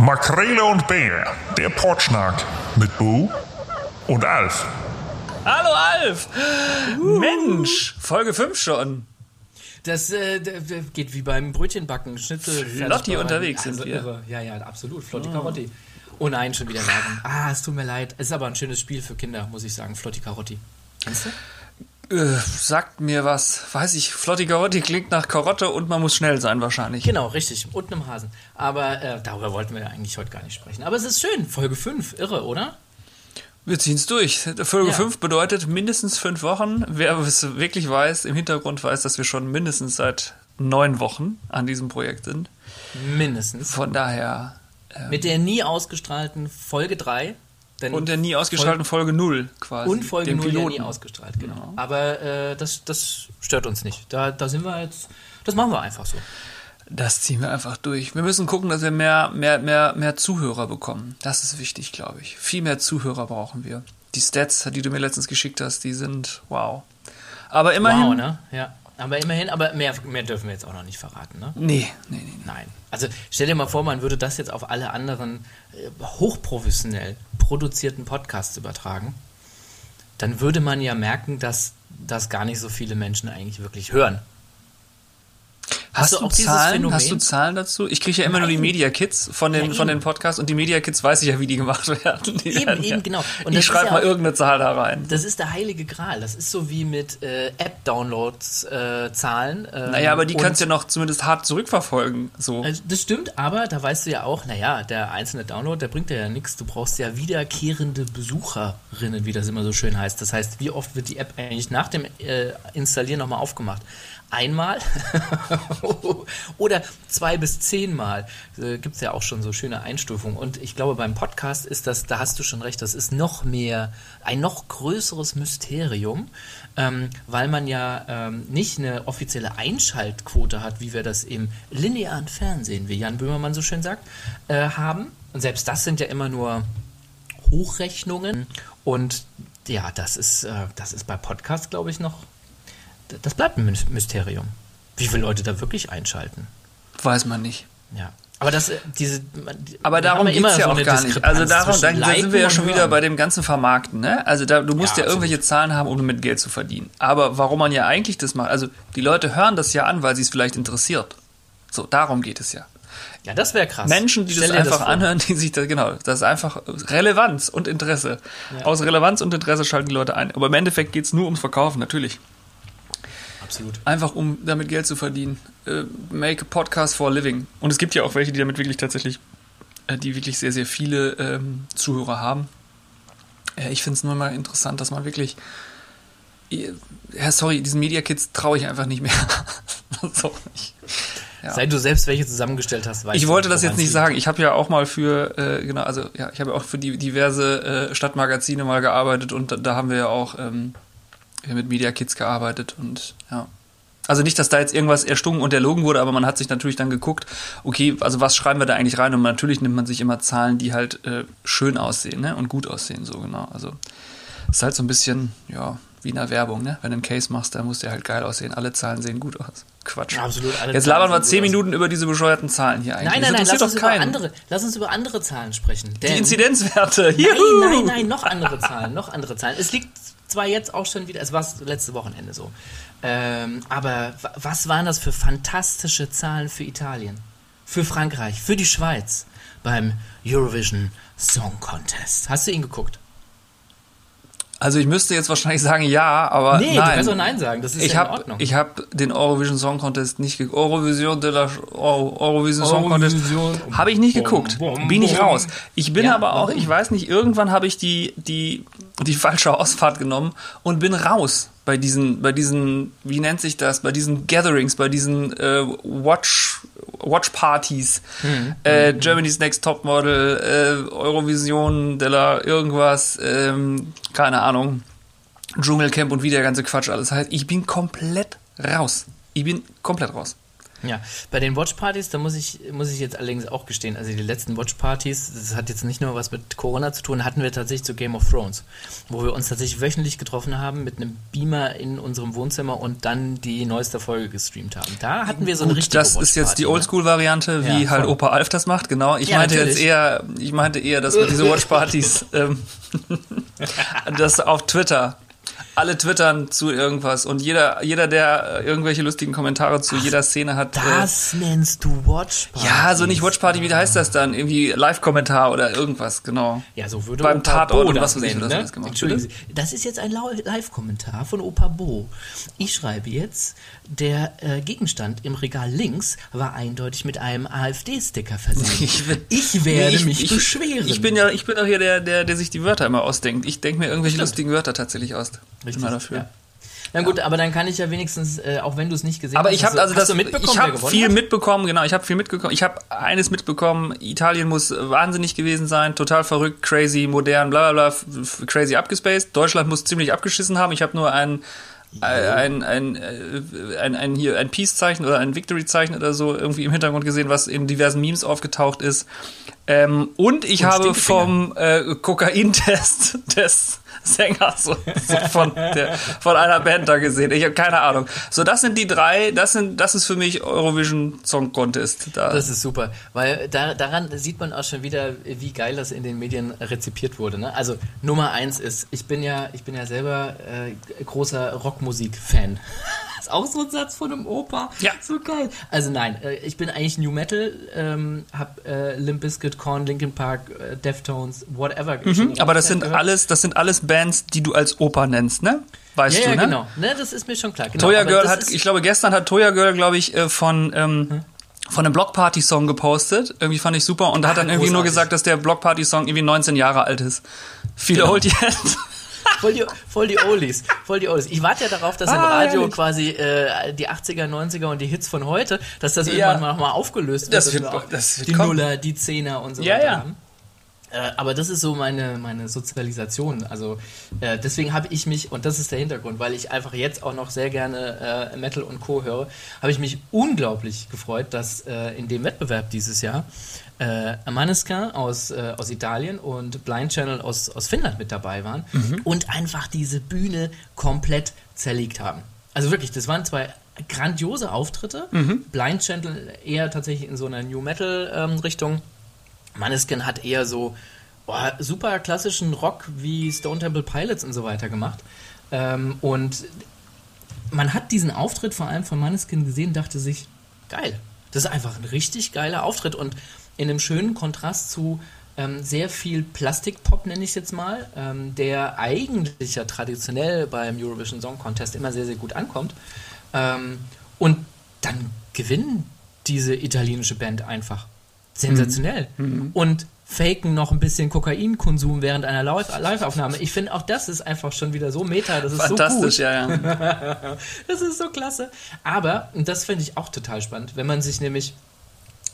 Makrele und Bär, der Portschnack mit Bo und Alf. Hallo Alf! Mensch, Folge 5 schon. Das äh, geht wie beim Brötchenbacken. Schnitzel. Flotti unterwegs sind wir. irre. Ja, ja, absolut. Flotti Carotti. Oh nein, schon wieder Werbung. Ah, es tut mir leid. Es ist aber ein schönes Spiel für Kinder, muss ich sagen. Flotti Carotti. Kennst du? Äh, sagt mir was. Weiß ich, Flotti Garotti klingt nach Karotte und man muss schnell sein wahrscheinlich. Genau, richtig. Und einem Hasen. Aber äh, darüber wollten wir ja eigentlich heute gar nicht sprechen. Aber es ist schön. Folge 5. Irre, oder? Wir ziehen's durch. Folge Ja. 5 bedeutet mindestens fünf Wochen. Wer es wirklich weiß, im Hintergrund weiß, dass wir schon mindestens seit neun Wochen an diesem Projekt sind. Mindestens. Von daher. Mit der nie ausgestrahlten Folge 3. Denn Und der nie ausgestrahlten Folge 0 quasi. Und Folge dem 0 ja Piloten. nie ausgestrahlt, genau. Aber äh, das, das stört uns nicht. Da, da sind wir jetzt, das machen wir einfach so. Das ziehen wir einfach durch. Wir müssen gucken, dass wir mehr, mehr, mehr, mehr Zuhörer bekommen. Das ist wichtig, glaube ich. Viel mehr Zuhörer brauchen wir. Die Stats, die du mir letztens geschickt hast, die sind wow. Aber immerhin. Wow, ne? Ja. Aber immerhin, aber mehr, mehr dürfen wir jetzt auch noch nicht verraten, ne? Nee, nee, nee. nee. Nein. Also stell dir mal vor, man würde das jetzt auf alle anderen äh, hochprofessionell produzierten Podcasts übertragen. Dann würde man ja merken, dass das gar nicht so viele Menschen eigentlich wirklich hören. Hast, du du auch Zahlen? Hast du Zahlen dazu? Ich kriege ja immer nur die Nein. Media Kits von den, Ja, von den Podcasts und die Media Kits weiß ich ja, wie die gemacht werden. Die Eben, werden ja, eben, genau. Und ich schreibe ja mal irgendeine Zahl da rein. Das ist der heilige Gral. Das ist so wie mit äh, App-Downloads-Zahlen. Ähm, Naja, aber die kannst du ja noch zumindest hart zurückverfolgen. So. Also, das stimmt, aber da weißt du ja auch, naja, der einzelne Download, der bringt dir ja nichts. Du brauchst ja wiederkehrende Besucherinnen, wie das immer so schön heißt. Das heißt, wie oft wird die App eigentlich nach dem äh, Installieren nochmal aufgemacht? Einmal oder zwei bis zehnmal. Äh, Gibt es ja auch schon so schöne Einstufungen. Und ich glaube, beim Podcast ist das, da hast du schon recht, das ist noch mehr, ein noch größeres Mysterium, ähm, weil man ja ähm, nicht eine offizielle Einschaltquote hat, wie wir das im linearen Fernsehen, wie Jan Böhmermann so schön sagt, äh, haben. Und selbst das sind ja immer nur Hochrechnungen. Und ja, das ist, äh, das ist bei Podcasts, glaube ich, noch, das bleibt ein Mys- Mysterium. Wie viele Leute da wirklich einschalten. Weiß man nicht. Ja. Aber das, äh, diese, Aber darum geht es ja so auch gar nicht. Also darum, da, da sind wir ja schon wieder bei dem ganzen Vermarkten. Ne? Also da, du musst ja, Ja, irgendwelche. Zahlen haben, um damit Geld zu verdienen. Aber warum man ja eigentlich das macht, also die Leute hören das ja an, weil sie es vielleicht interessiert. So, darum geht es ja. Ja, das wäre krass. Menschen, die Stell das einfach vor. anhören, die sich da, genau, das ist einfach Relevanz und Interesse. Aus Relevanz und Interesse schalten die Leute ein. Aber im Endeffekt geht es nur ums Verkaufen, natürlich. Absolut. Einfach um damit Geld zu verdienen. Äh, make a podcast for a living. Und es gibt ja auch welche, die damit wirklich tatsächlich, äh, die wirklich sehr, sehr viele ähm, Zuhörer haben. Äh, ich finde es nur mal interessant, dass man wirklich. äh, Ja, sorry, diesen Media Kids traue ich einfach nicht mehr. so, ich, ja. Seit du selbst welche zusammengestellt hast, weißt Ich wollte das jetzt nicht liegt. sagen. Ich habe ja auch mal für, äh, genau, also ja, ich habe ja auch für die diverse äh, Stadtmagazine mal gearbeitet und da, da haben wir ja auch ähm, mit Media Kids gearbeitet und ja. Also nicht, dass da jetzt irgendwas erstungen und erlogen wurde, aber man hat sich natürlich dann geguckt, okay, also was schreiben wir da eigentlich rein? Und natürlich nimmt man sich immer Zahlen, die halt äh, schön aussehen ne? und gut aussehen, so genau. Also ist halt so ein bisschen, ja, wie in der Werbung, ne? Wenn du einen Case machst, dann muss der halt geil aussehen. Alle Zahlen sehen gut aus. Quatsch. Ja, absolut, alle Jetzt labern wir zehn aus. Minuten über diese bescheuerten Zahlen hier eigentlich. Nein, nein, nein, lass uns, doch über keinen. andere, lass uns über andere Zahlen sprechen. Die Inzidenzwerte. Nein, Juhu! nein, nein, noch andere Zahlen, noch andere Zahlen. Es liegt zwar jetzt auch schon wieder, es war letzte Wochenende so, ähm, aber wa- was waren das für fantastische Zahlen für Italien, für Frankreich, für die Schweiz beim Eurovision Song Contest? Hast du ihn geguckt? Also ich müsste jetzt wahrscheinlich sagen ja, aber Nee, nein. du kannst auch Nein sagen, das ist ich ja in habe Ordnung. ich habe den Eurovision Song Contest nicht geguckt. Eurovision de la Euro, Eurovision Song Contest habe ich nicht geguckt. Bin ich raus. Ich bin Ja, aber auch, warum? ich weiß nicht, irgendwann habe ich die die die falsche Ausfahrt genommen und bin raus bei diesen bei diesen wie nennt sich das, bei diesen Gatherings, bei diesen äh, Watch Watch Partys, Hm. äh, Germany's Next Topmodel, äh, Eurovision de la irgendwas, ähm, keine Ahnung. Dschungelcamp und wie der ganze Quatsch alles heißt. Ich bin komplett raus. Ich bin komplett raus. Ja, bei den Watchpartys, da muss ich, muss ich jetzt allerdings auch gestehen, also die letzten Watchpartys, das hat jetzt nicht nur was mit Corona zu tun, hatten wir tatsächlich zu Game of Thrones, wo wir uns tatsächlich wöchentlich getroffen haben mit einem Beamer in unserem Wohnzimmer und dann die neueste Folge gestreamt haben. Da hatten wir so eine Gut, richtige das ist jetzt die ne? Oldschool-Variante, wie Ja, halt voll. Opa Alf das macht, genau. Ich Ja, meinte jetzt natürlich. eher, ich meinte eher, dass wir diese Watchpartys, ähm, das auf Twitter. Alle twittern zu irgendwas und jeder, jeder, der äh, irgendwelche lustigen Kommentare zu jeder Szene hat. äh, Das nennst du Watchparty. ja, so nicht Watchparty, wie heißt das dann? Irgendwie Live-Kommentar oder irgendwas, genau. Ja, so würde Beim Opa Tatort Bo und das was weiß ich, was ne? alles gemacht. Entschuldigen Sie, das ist jetzt ein Live-Kommentar von Opa Bo. Ich schreibe jetzt, der äh, Gegenstand im Regal links war eindeutig mit einem AfD-Sticker versehen. Ich Ich, werde Nee, ich- mich ich, beschweren. Ich bin ja, ich bin auch hier der, der, der sich die Wörter immer ausdenkt. Ich denke mir irgendwelche lustigen Wörter tatsächlich aus. Richtig, Immer dafür. Ja. Na gut, aber dann kann ich ja wenigstens, äh, auch wenn du es nicht gesehen Aber hast, ich habe hast also das, hast du mitbekommen, ich habe viel hat? mitbekommen, genau, ich habe viel mitbekommen. Ich habe eines mitbekommen, Italien muss wahnsinnig gewesen sein, total verrückt, crazy, modern, bla bla bla, crazy abgespaced. Deutschland muss ziemlich abgeschissen haben. Ich habe nur ein ein, ein, äh, ein, ein, hier ein Peace-Zeichen oder ein Victory-Zeichen oder so irgendwie im Hintergrund gesehen, was in diversen Memes aufgetaucht ist. Ähm, und ich Und habe vom äh, Kokaintest des Sängers so, so von, der, von einer Band da gesehen. Ich habe keine Ahnung. So, das sind die drei, das sind, das ist für mich Eurovision Song Contest. Da. Das ist super, weil da, daran sieht man auch schon wieder, wie geil das in den Medien rezipiert wurde. Ne? Also Nummer eins ist, ich bin ja, ich bin ja selber äh, großer Rockmusik-Fan. Ist auch so ein Satz von einem Opa. Ja. So geil. Also nein, äh, ich bin eigentlich New Metal, ähm, hab äh, Limp Bizkit, Korn, Linkin Park, äh, Deftones, whatever. Mhm, aber das sind alles, das sind alles Bands, die du als Opa nennst, ne? Weißt Ja, du, ja, ne? genau. Ne, das ist mir schon klar. Genau. Toya Girl hat, ich glaube, gestern hat Toya Girl, glaube ich, äh, von, ähm, von einem Blockparty-Song gepostet. Irgendwie fand ich super und hat dann irgendwie nur großartig. gesagt, dass der Blockparty-Song irgendwie 19 Jahre alt ist. Viel Genau. old jetzt. Voll die, voll die Oldies. Voll die Oldies. Ich warte ja darauf, dass im Ah, Radio ehrlich. quasi äh, die 80er, 90er und die Hits von heute, dass das Ja. irgendwann mal nochmal aufgelöst wird. Das wird- das wird die kommen. Nuller, die Zehner und so Ja, weiter ja. haben. Äh, aber das ist so meine, meine Sozialisation. Also äh, deswegen habe ich mich, und das ist der Hintergrund, weil ich einfach jetzt auch noch sehr gerne äh, Metal und Co. höre, habe ich mich unglaublich gefreut, dass äh, in dem Wettbewerb dieses Jahr äh, Maneskin aus, äh, aus Italien und Blind Channel aus, aus Finnland mit dabei waren und einfach diese Bühne komplett zerlegt haben. Also wirklich, das waren zwei grandiose Auftritte. Blind Channel eher tatsächlich in so einer New Metal ähm, Richtung. Maneskin hat eher so boah, super klassischen Rock wie Stone Temple Pilots und so weiter gemacht. Ähm, und man hat diesen Auftritt vor allem von Maneskin gesehen, dachte sich, geil. Das ist einfach ein richtig geiler Auftritt und in einem schönen Kontrast zu ähm, sehr viel Plastikpop, nenne ich es jetzt mal, ähm, der eigentlich ja traditionell beim Eurovision Song Contest immer sehr, sehr gut ankommt. Ähm, und dann gewinnen diese italienische Band einfach. Sensationell. Und faken noch ein bisschen Kokainkonsum während einer Live- Live-Aufnahme. Ich finde, auch das ist einfach schon wieder so meta. Das ist Fantastisch, so gut. ja, ja. Das ist so klasse. Aber, und das finde ich auch total spannend, wenn man sich nämlich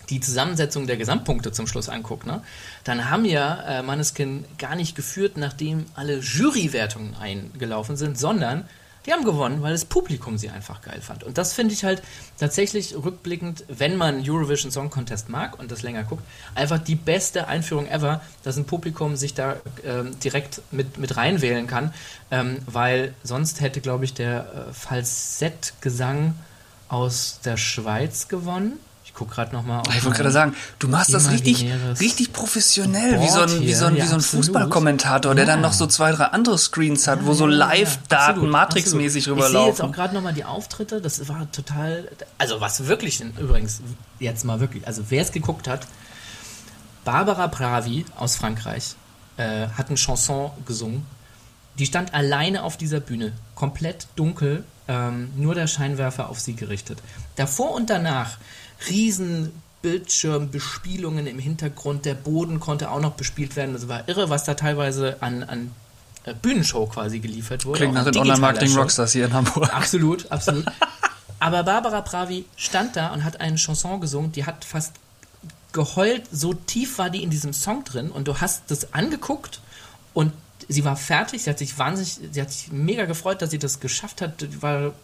die Zusammensetzung der Gesamtpunkte zum Schluss anguckt, ne, dann haben ja äh, Maneskin gar nicht geführt, nachdem alle Jurywertungen eingelaufen sind, sondern die haben gewonnen, weil das Publikum sie einfach geil fand. Und das finde ich halt tatsächlich rückblickend, wenn man Eurovision Song Contest mag und das länger guckt, einfach die beste Einführung ever, dass ein Publikum sich da ähm, direkt mit, mit reinwählen kann, ähm, weil sonst hätte, glaube ich, der äh, Falsettgesang aus der Schweiz gewonnen. Ich gucke gerade nochmal auf. Ich wollte gerade sagen, du machst das richtig, richtig professionell, wie so ein, wie so ein, hier, wie so ein ja. Fußballkommentator, der dann Ja. noch so zwei, drei andere Screens hat, wo so Ja, ja, ja, Live-Daten Matrix-mäßig absolut. Ich sehe jetzt auch rüberlaufen. gerade nochmal die Auftritte, das war total, also was wirklich, übrigens, jetzt mal wirklich, also wer es geguckt hat, Barbara Pravi aus Frankreich äh, hat eine Chanson gesungen, die stand alleine auf dieser Bühne, komplett dunkel, ähm, nur der Scheinwerfer auf sie gerichtet. Davor und danach riesen Bildschirmbespielungen im Hintergrund, der Boden konnte auch noch bespielt werden. Das war irre, was da teilweise an, an äh, Bühnenshow quasi geliefert wurde. Klingt nach den digitaler Online-Marketing Show. Rockstars hier in Hamburg. Absolut, absolut. Aber Barbara Pravi stand da und hat eine Chanson gesungen, die hat fast geheult, so tief war die in diesem Song drin und du hast das angeguckt und sie war fertig, sie hat sich wahnsinnig, sie hat sich mega gefreut, dass sie das geschafft hat, war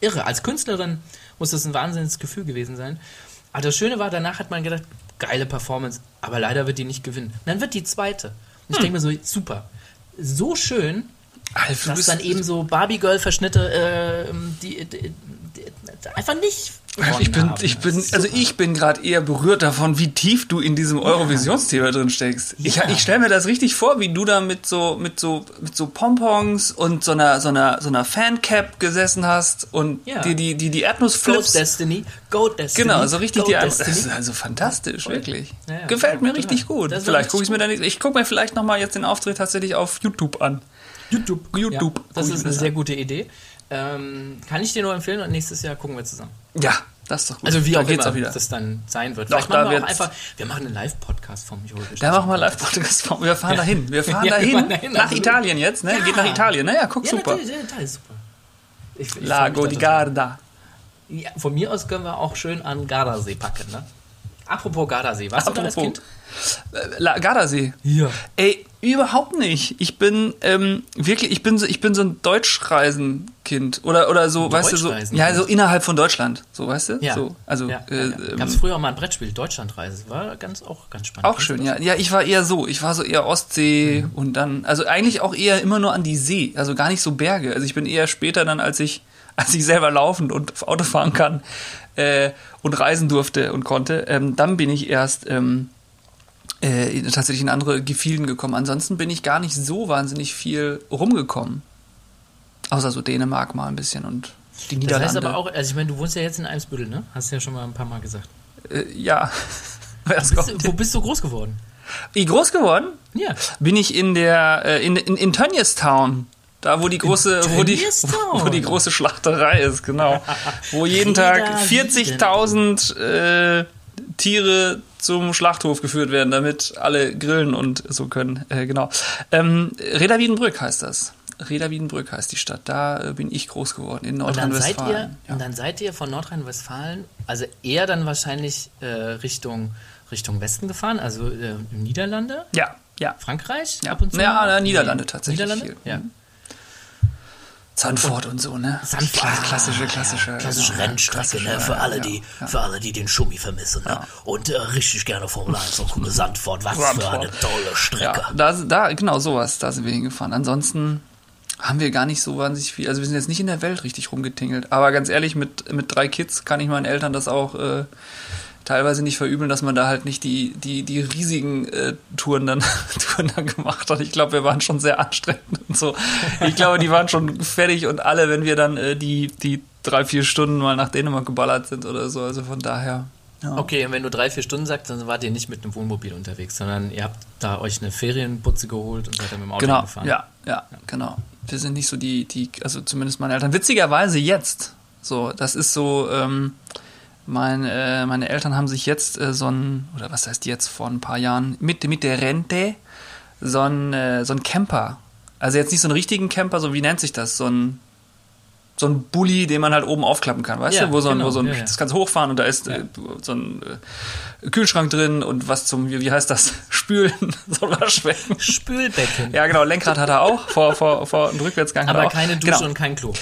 irre. Als Künstlerin muss das ein wahnsinniges Gefühl gewesen sein. Aber das Schöne war, danach hat man gedacht, geile Performance, aber leider wird die nicht gewinnen. Und dann wird die zweite. Und ich denke mir so, super. So schön, du dass dann eben so Barbie-Girl-Verschnitte äh, die, die, einfach nicht. ich bin, ich bin, also ich bin gerade eher berührt davon, wie tief du in diesem Eurovisionsthema drin steckst. Ich, Ja. ich stelle mir das richtig vor, wie du da mit so, mit so, mit so Pompons und so einer, so einer, so einer Fancap gesessen hast und Ja. die, die, die, die Erdnussflips. Destiny, Goat Destiny. Genau, so richtig Goat die Das Destiny. ist also fantastisch, wirklich. Ja, ja. Gefällt mir richtig gut. das Vielleicht gucke ich mir dann, ich gucke mir vielleicht noch mal jetzt den Auftritt tatsächlich auf YouTube an. YouTube. YouTube. Ja, das ich ist eine das sehr gute Idee. Ähm, kann ich dir nur empfehlen und nächstes Jahr gucken wir zusammen. Ja, das ist doch gut. Also wie da auch geht's immer auch wieder. das dann sein wird. Doch, Vielleicht machen wir auch einfach, wir machen einen Live-Podcast vom Eurovision. Da machen wir Live-Podcast. Wir fahren dahin. Wir fahren Ja, wir dahin. fahren dahin, Nach absolut. Italien jetzt, ne? Ja. Geht nach Italien, ne? Ja, guck, Ja, super. natürlich, ja, das ist super. Ich, ich Lago di. Garda. Ja, von mir aus können wir auch schön an Gardasee packen, ne? Apropos Gardasee, warst du da als Apropos. Kind? Äh, Gardasee. Ja. Ey, überhaupt nicht. Ich bin ähm, wirklich, ich bin so, ich bin so ein Deutschreisenkind oder oder so, weißt du so, ja so innerhalb von Deutschland, so weißt du, Ja. so, also ja, äh, ja, ja. Gab es ähm, früher auch mal ein Brettspiel, Deutschlandreise. War ganz, auch ganz spannend. auch schön, ja, ja. Ich war eher so, ich war so eher Ostsee Mhm. und dann, also eigentlich auch eher immer nur an die See, also gar nicht so Berge. Also ich bin eher später dann, als ich, als ich selber laufen und Auto fahren kann äh, und reisen durfte und konnte, ähm, dann bin ich erst ähm, äh, tatsächlich in andere Gefilden gekommen. Ansonsten bin ich gar nicht so wahnsinnig viel rumgekommen. Außer so Dänemark mal ein bisschen und die Das Niederlande. heißt aber auch, also ich meine, du wohnst ja jetzt in Eimsbüttel, ne? Hast du ja schon mal ein paar Mal gesagt. äh, ja. Was Bist, kommt? du- wo bist du groß geworden? Wie groß geworden? Ja. Bin ich in der äh, in, in, in Tönnies-Town. Da, wo die große, wo die, wo die große Schlachterei ist, genau. Wo jeden Tag Reda 40.000 äh, Tiere zum Schlachthof geführt werden, damit alle grillen und so können. Äh, genau. Ähm, Reda Wiedenbrück heißt das. Reda Wiedenbrück heißt die Stadt. Da äh, bin ich groß geworden, in Und dann seid ihr, Nordrhein-Westfalen. und dann seid ihr von Nordrhein-Westfalen, also eher dann wahrscheinlich äh, Richtung, Richtung Westen gefahren, also äh, Niederlande, Ja, ja. Frankreich Ja, ab und zu. ja äh, Niederlande tatsächlich. Niederlande? Viel. Ja. Zandvoort und so, ne? Kla- Klassische, klassische. Klassische genau, Rennstrecke, klassische, ne? Für alle, ja, die, ja. für alle, die den Schummi vermissen, ne? Und äh, richtig gerne Formel 1 und gucken. Sandford, was für Sandford. eine tolle Strecke. Ja, da, da, genau sowas, da sind wir hingefahren. Ansonsten haben wir gar nicht so wahnsinnig viel. Also wir sind jetzt nicht in der Welt richtig rumgetingelt. Aber ganz ehrlich, mit, mit drei Kids kann ich meinen Eltern das auch äh, teilweise nicht verübeln, dass man da halt nicht die, die, die riesigen äh, Touren, dann, Touren dann gemacht hat. Ich glaube, wir waren schon sehr anstrengend und so. Ich glaube, die waren schon fertig und alle, wenn wir dann äh, die, die drei, vier Stunden mal nach Dänemark geballert sind oder so. Also von daher. Ja. Okay, und wenn du drei, vier Stunden sagst, dann wart ihr nicht mit einem Wohnmobil unterwegs, sondern ihr habt da euch eine Ferienbutze geholt und seid dann mit dem Auto Genau, gefahren. ja, ja, genau. Wir sind nicht so die, die, also zumindest meine Eltern. Witzigerweise jetzt, so, das ist so, ähm, mein, äh, meine Eltern haben sich jetzt äh, so ein, oder was heißt jetzt, vor ein paar Jahren, mit, mit der Rente, so ein, äh, so ein Camper. Also jetzt nicht so einen richtigen Camper, so wie nennt sich das? So ein, so ein Bulli, den man halt oben aufklappen kann, weißt Ja, du? Wo so ein, genau, wo so ein, ja, ja. das kannst du hochfahren und da ist äh, so ein äh, Kühlschrank drin und was zum, wie, wie heißt das? Spülen, so ein Waschbecken. Spülbecken. Ja, genau, Lenkrad hat er auch, vor, vor, vor und Rückwärtsgang hat Aber er keine Dusche genau. und kein Klo.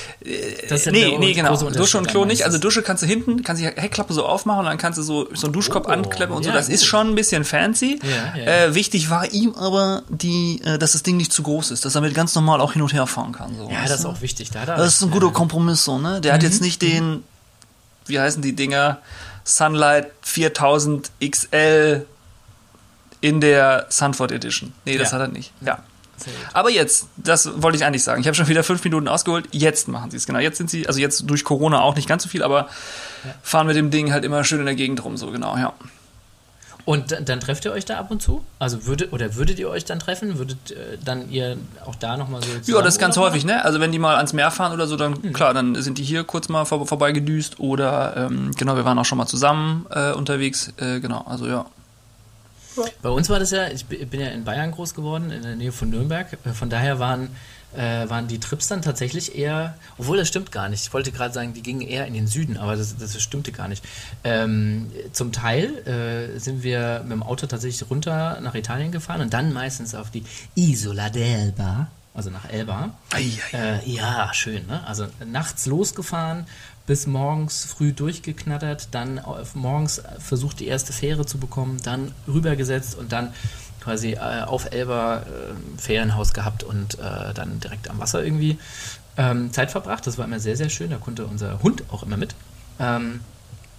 Das ist ja Nee, nee, genau. Dusche und Klo nicht. Also Dusche kannst du hinten, kannst die Heckklappe so aufmachen und dann kannst du so, so einen Duschkopf Oh, ankleppen und so. ja, Das ist gut. schon ein bisschen fancy. Ja, ja. Äh, wichtig war ihm aber, die, äh, dass das Ding nicht zu groß ist, dass er mit ganz normal auch hin und her fahren kann. So, ja, das ist auch wichtig. Da er Das ist ein guter Kompromiss so, ne? Der hat jetzt nicht den, wie heißen die Dinger? Sunlight 4000 XL in der Sunford Edition. Nee, das Ja. hat er nicht. Ja. Aber jetzt, das wollte ich eigentlich sagen. Ich habe schon wieder fünf Minuten ausgeholt. Jetzt machen sie es, genau. Jetzt sind sie, also jetzt durch Corona auch nicht ganz so viel, aber fahren mit dem Ding halt immer schön in der Gegend rum, so genau, ja. Und dann, trefft ihr euch da ab und zu? Also würdet oder würdet ihr euch dann treffen? Würdet äh, dann ihr auch da nochmal so Ja, das ist ganz häufig, ne? Also wenn die mal ans Meer fahren oder so, dann klar, dann sind die hier kurz mal vor, vorbei gedüst oder ähm, genau, wir waren auch schon mal zusammen äh, unterwegs, äh, genau, also ja. Bei uns war das ja, ich bi- bin ja in Bayern groß geworden, in der Nähe von Nürnberg. Äh, Von daher waren, äh, waren die Trips dann tatsächlich eher, obwohl das stimmt gar nicht. Ich wollte gerade sagen, die gingen eher in den Süden, aber das, das stimmte gar nicht. Ähm, zum Teil äh, sind wir mit dem Auto tatsächlich runter nach Italien gefahren und dann meistens auf die Isola d'Elba. also nach Elba. Ei, ei. Äh, ja, schön, ne? Also nachts losgefahren, bis morgens früh durchgeknattert, dann auf, morgens versucht die erste Fähre zu bekommen, dann rübergesetzt und dann quasi äh, auf Elba äh, Ferienhaus gehabt und äh, dann direkt am Wasser irgendwie ähm, Zeit verbracht. Das war immer sehr, sehr schön. Da konnte unser Hund auch immer mit. Ähm,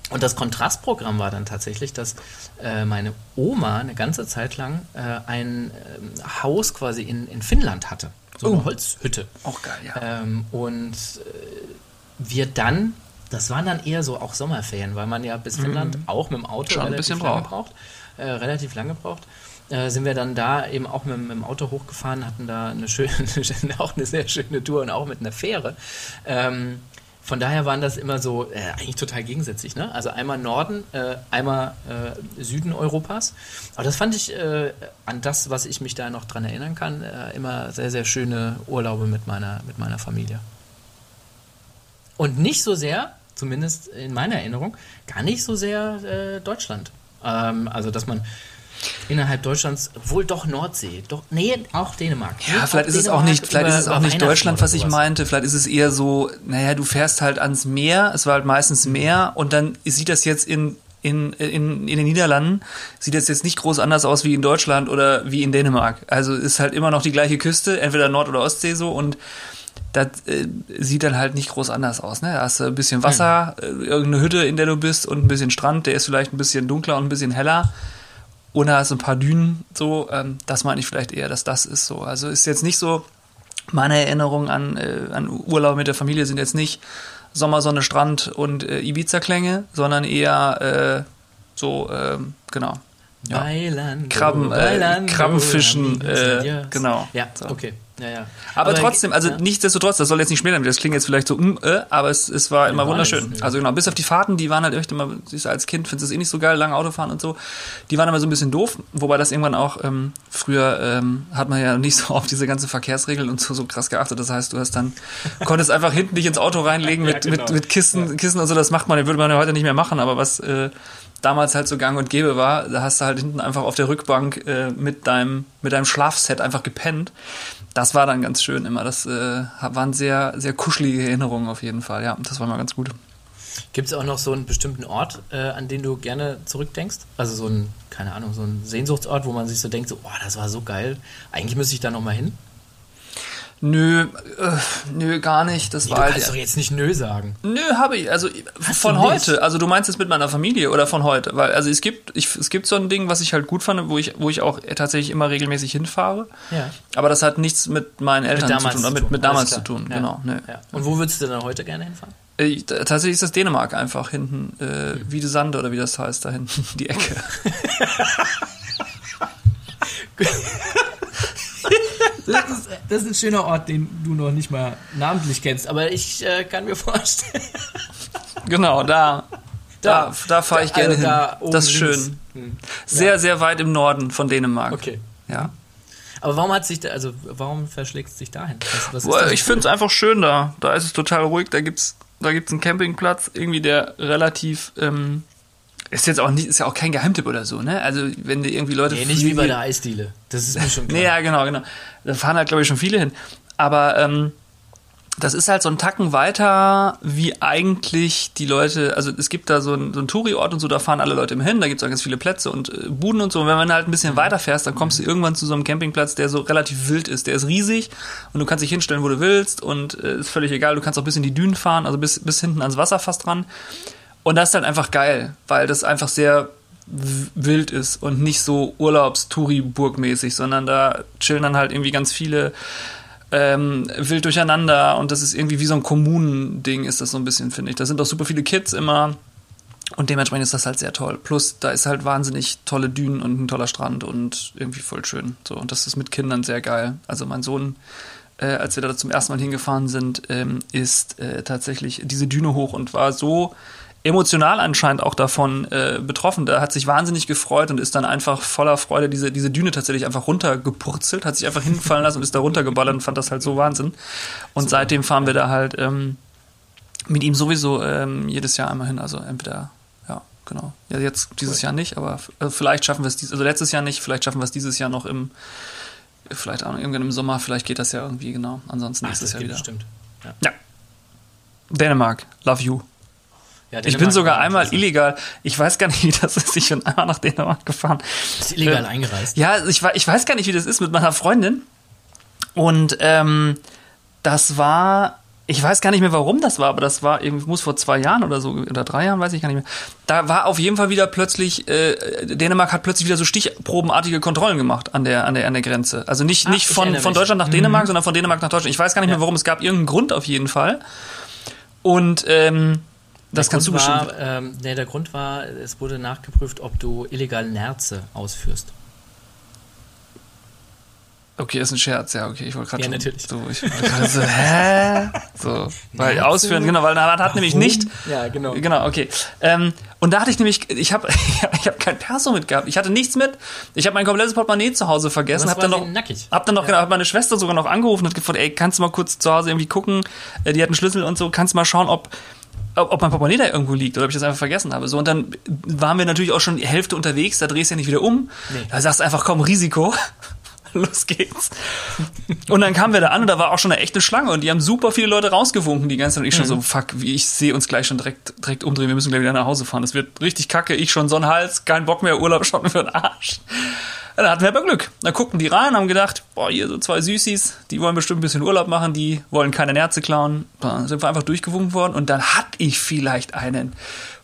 und das Kontrastprogramm war dann tatsächlich, dass äh, meine Oma eine ganze Zeit lang äh, ein ähm, Haus quasi in, in Finnland hatte. So eine Oh. Holzhütte. Auch geil, ja. Ähm, und äh, wir dann, das waren dann eher so auch Sommerferien, weil man ja bis Finnland auch mit dem Auto Mhm. Schon ein relativ bisschen lange braucht. braucht. Äh, relativ lange braucht. Äh, sind wir dann da eben auch mit, mit dem Auto hochgefahren, hatten da eine schöne, auch eine sehr schöne Tour und auch mit einer Fähre. Ähm, von daher waren das immer so äh, eigentlich total gegensätzlich. Ne? Also einmal Norden, äh, einmal äh, Süden Europas. Aber das fand ich äh, an das, was ich mich da noch dran erinnern kann, äh, immer sehr, sehr schöne Urlaube mit meiner, mit meiner Familie. Und nicht so sehr, zumindest in meiner Erinnerung, gar nicht so sehr äh, Deutschland. Ähm, also, dass man innerhalb Deutschlands, wohl doch Nordsee, doch, nee, auch Dänemark. Nee, Ja, vielleicht ist es auch Dänemark nicht, vielleicht über- ist es auch nicht Deutschland, was ich meinte. Vielleicht ist es eher so, naja, du fährst halt ans Meer, es war halt meistens Meer und dann sieht das jetzt in, in, in, in den Niederlanden, sieht das jetzt nicht groß anders aus wie in Deutschland oder wie in Dänemark. Also ist halt immer noch die gleiche Küste, entweder Nord- oder Ostsee so und das äh, sieht dann halt nicht groß anders aus. Ne? Da hast du ein bisschen Wasser, äh, irgendeine Hütte, in der du bist und ein bisschen Strand, der ist vielleicht ein bisschen dunkler und ein bisschen heller. Hast du ein paar Dünen, so, ähm, das meine ich vielleicht eher, dass das ist so. Also ist jetzt nicht so, meine Erinnerungen an, äh, an Urlaub mit der Familie sind jetzt nicht Sommer, Sonne, Strand und äh, Ibiza-Klänge, sondern eher äh, so, ähm, genau. Ja. Bailando, Krabben, äh, bailando, Krabbenfischen, amigos, äh, adios. genau. Ja, So. okay. Ja, ja. Aber, trotzdem, also ja. nichtsdestotrotz, das soll jetzt nicht schmälern, das klingt jetzt vielleicht so, mm, äh, aber es, es war immer war wunderschön. es, ja. Also genau, bis auf die Fahrten, die waren halt echt immer, siehst als Kind findest du es eh nicht so geil, lange Autofahren und so. Die waren immer so ein bisschen doof, wobei das irgendwann auch, ähm, früher ähm, hat man ja nicht so auf diese ganze Verkehrsregeln und so, so krass geachtet. Das heißt, du hast dann, konntest einfach hinten dich ins Auto reinlegen mit, Ja, genau. mit, mit Kissen, Kissen und so, das macht man, das würde man ja heute nicht mehr machen, aber was äh, damals halt so gang und gäbe war, da hast du halt hinten einfach auf der Rückbank äh, mit deinem mit deinem Schlafset einfach gepennt. Das war dann ganz schön immer. Das äh, waren sehr sehr kuschelige Erinnerungen auf jeden Fall. Ja, das war mal ganz gut. Gibt es auch noch so einen bestimmten Ort, äh, an den du gerne zurückdenkst? Also so ein, keine Ahnung, so ein Sehnsuchtsort, wo man sich so denkt, so, oh, das war so geil. Eigentlich müsste ich da nochmal hin. Nö, äh, nö, gar nicht. Das Nee, war du halt. kannst doch jetzt nicht Nö sagen. Nö, habe ich. Also von du nicht? heute. Also du meinst jetzt mit meiner Familie oder von heute? Weil also es gibt, ich, es gibt so ein Ding, was ich halt gut fand, wo ich, wo ich auch tatsächlich immer regelmäßig hinfahre. Ja. Aber das hat nichts mit meinen Eltern zu tun, oder mit, mit damals zu tun. Ja. Genau. Nö. Ja. Und wo würdest du denn heute gerne hinfahren? Äh, tatsächlich ist das Dänemark einfach hinten, äh, wie die Sande oder wie das heißt, da hinten, die Ecke. Das ist, das ist ein schöner Ort, den du noch nicht mal namentlich kennst, aber ich äh, kann mir vorstellen. Genau, da. Da, da fahre ich Da- gerne also da hin. Das ist schön. Hm. Sehr, sehr weit im Norden von Dänemark. Okay. Ja. Aber warum hat sich da, also warum verschlägt es dich dahin? Was, was? Ich finde es einfach schön da. Da ist es total ruhig. Da gibt's, da gibt's einen Campingplatz, irgendwie der relativ, ähm, ist jetzt auch nicht, ist ja auch kein Geheimtipp oder so, ne? Also wenn die irgendwie Leute nee, nicht wie bei der Eisdiele. Das ist mir schon klar. Nee, ja, genau, genau. Da fahren halt, glaube ich, schon viele hin. Aber ähm, das ist halt so ein Tacken weiter, wie eigentlich die Leute, also es gibt da so einen so einen Touri-Ort und so, da fahren alle Leute immer hin, da gibt es auch ganz viele Plätze und äh, Buden und so. Und wenn man halt ein bisschen weiter fährst, dann kommst du irgendwann zu so einem Campingplatz, der so relativ wild ist. Der ist riesig und du kannst dich hinstellen, wo du willst und äh, ist völlig egal. Du kannst auch bis in die Dünen fahren, also bis, bis hinten ans Wasser fast dran. Und das ist halt einfach geil, weil das einfach sehr wild ist und nicht so Urlaubs-Touri-Burg-mäßig, sondern da chillen dann halt irgendwie ganz viele ähm, wild durcheinander und das ist irgendwie wie so ein Kommunending ist das so ein bisschen, finde ich. Da sind auch super viele Kids immer und dementsprechend ist das halt sehr toll. Plus, da ist halt wahnsinnig tolle Dünen und ein toller Strand und irgendwie voll schön. So, und das ist mit Kindern sehr geil. Also mein Sohn, äh, als wir da zum ersten Mal hingefahren sind, ähm, ist äh, tatsächlich diese Düne hoch und war so emotional anscheinend auch davon äh, betroffen. Der hat sich wahnsinnig gefreut und ist dann einfach voller Freude diese, diese Düne tatsächlich einfach runtergepurzelt, hat sich einfach hinfallen lassen und ist da runtergeballert und fand das halt so Wahnsinn. Und seitdem fahren wir da halt ähm, mit ihm sowieso ähm, jedes Jahr einmal hin. Also entweder, ja, genau. Ja, jetzt dieses Jahr nicht, aber äh, vielleicht schaffen wir es dieses, also letztes Jahr nicht, vielleicht schaffen wir es dieses Jahr noch im vielleicht auch irgendwann im Sommer, vielleicht geht das ja irgendwie, genau. Ansonsten Ach, nächstes Jahr wieder. bestimmt. Ja. Ja. Dänemark, love you. Ja, Ich bin Dänemark sogar einmal illegal, ich weiß gar nicht, wie das ist, ich bin einmal nach Dänemark gefahren. Ist illegal Äh, eingereist. Ja, ich, ich weiß gar nicht, wie das ist mit meiner Freundin. Und ähm, das war, ich weiß gar nicht mehr, warum das war, aber das war irgendwie, muss vor zwei Jahren oder so, oder drei Jahren, weiß ich gar nicht mehr. Da war auf jeden Fall wieder plötzlich, äh, Dänemark hat plötzlich wieder so stichprobenartige Kontrollen gemacht an der, an der, an der Grenze. Also nicht, Ah, nicht ich von, von. Deutschland nach Dänemark, sondern von Dänemark nach Deutschland. Ich weiß gar nicht mehr, warum. Es gab irgendeinen Grund auf jeden Fall. Und ähm, das Der kannst du Grund bestimmt. war, ähm, nee, der Grund war, es wurde nachgeprüft, ob du illegal Nerze ausführst. Okay, ist ein Scherz, ja, okay, ich wollte gerade Ja, schon natürlich. so, ich wollte so, hä? So, weil ausführen, genau, weil man hat nämlich nicht, Ja, genau. genau, okay. Ähm, und da hatte ich nämlich, ich habe ich hab kein Perso mit gehabt, ich hatte nichts mit, ich habe mein komplettes Portemonnaie zu Hause vergessen, Das hab dann noch, nackig. hab dann noch, genau, hab meine Schwester sogar noch angerufen und gefragt, ey, kannst du mal kurz zu Hause irgendwie gucken, Äh, die hat einen Schlüssel und so, kannst du mal schauen, ob ob mein Portemonnaie da irgendwo liegt oder ob ich das einfach vergessen habe. So, und dann waren wir natürlich auch schon die Hälfte unterwegs, da drehst du ja nicht wieder um. Da sagst du einfach, komm, Risiko. Los geht's. Und dann kamen wir da an und da war auch schon eine echte Schlange und die haben super viele Leute rausgewunken die ganze Zeit. Und ich schon so, fuck, wie ich sehe uns gleich schon direkt, direkt umdrehen, wir müssen gleich wieder nach Hause fahren. Das wird richtig kacke, ich schon so ein Hals, kein Bock mehr, Urlaub mir für den Arsch. Ja, Dann hatten wir aber Glück. Da guckten die rein, haben gedacht, boah, hier so zwei Süßis, die wollen bestimmt ein bisschen Urlaub machen, die wollen keine Nerze klauen. Dann sind wir einfach durchgewunken worden und dann hatte ich vielleicht einen.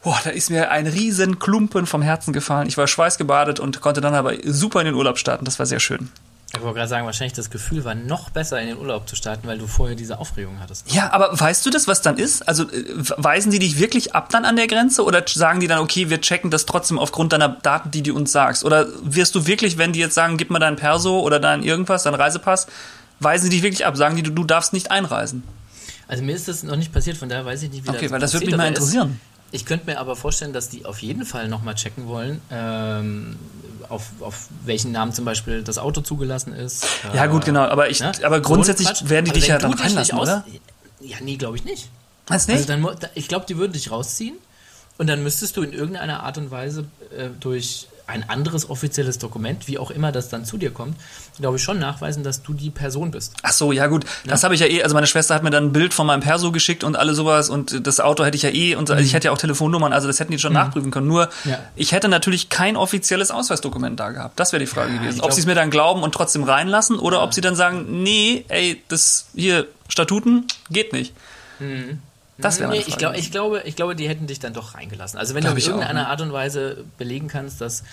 Boah, da ist mir ein riesen Klumpen vom Herzen gefallen. Ich war schweißgebadet und konnte dann aber super in den Urlaub starten. Das war sehr schön. Ich wollte gerade sagen, wahrscheinlich das Gefühl war noch besser in den Urlaub zu starten, weil du vorher diese Aufregung hattest. Ja, aber weißt du das, was dann ist? Also äh, weisen die dich wirklich ab dann an der Grenze oder sagen die dann, okay, wir checken das trotzdem aufgrund deiner Daten, die du uns sagst? Oder wirst du wirklich, wenn die jetzt sagen, gib mal dein Perso oder dein irgendwas, dein Reisepass, weisen die dich wirklich ab? Sagen die, du, du darfst nicht einreisen? Also mir ist das noch nicht passiert, von daher weiß ich nicht, wie Okay, weil das würde mich mal Prozedere ist. Ich könnte mir aber vorstellen, dass die auf jeden Fall nochmal checken wollen, ähm, auf, auf welchen Namen zum Beispiel das Auto zugelassen ist. Ja, gut, genau. Aber ich, ne? aber So grundsätzlich Quatsch. werden die Also dich ja dann reinlassen, oder? Ja, nee, glaube ich nicht. Du Also nicht? dann, mu- da- ich glaube, die würden dich rausziehen und dann müsstest du in irgendeiner Art und Weise äh, durch ein anderes offizielles Dokument, wie auch immer das dann zu dir kommt, glaube ich schon nachweisen, dass du die Person bist. Ach so, ja gut. Das habe ich ja eh. Also meine Schwester hat mir dann ein Bild von meinem Perso geschickt und alles sowas und das Auto hätte ich ja eh und ich hätte ja auch Telefonnummern. Also das hätten die schon nachprüfen können. Nur Mhm. Ja. ich hätte natürlich kein offizielles Ausweisdokument da gehabt. Das wäre die Frage gewesen. ich Ob sie es mir dann glauben und trotzdem reinlassen oder ob sie dann sagen, nee, ey, das hier Statuten geht nicht. Das wäre Nee, ich, glaub, ich, glaube, ich glaube, die hätten dich dann doch reingelassen. Also wenn Glaub du in auch, irgendeiner ne? Art und Weise belegen kannst, dass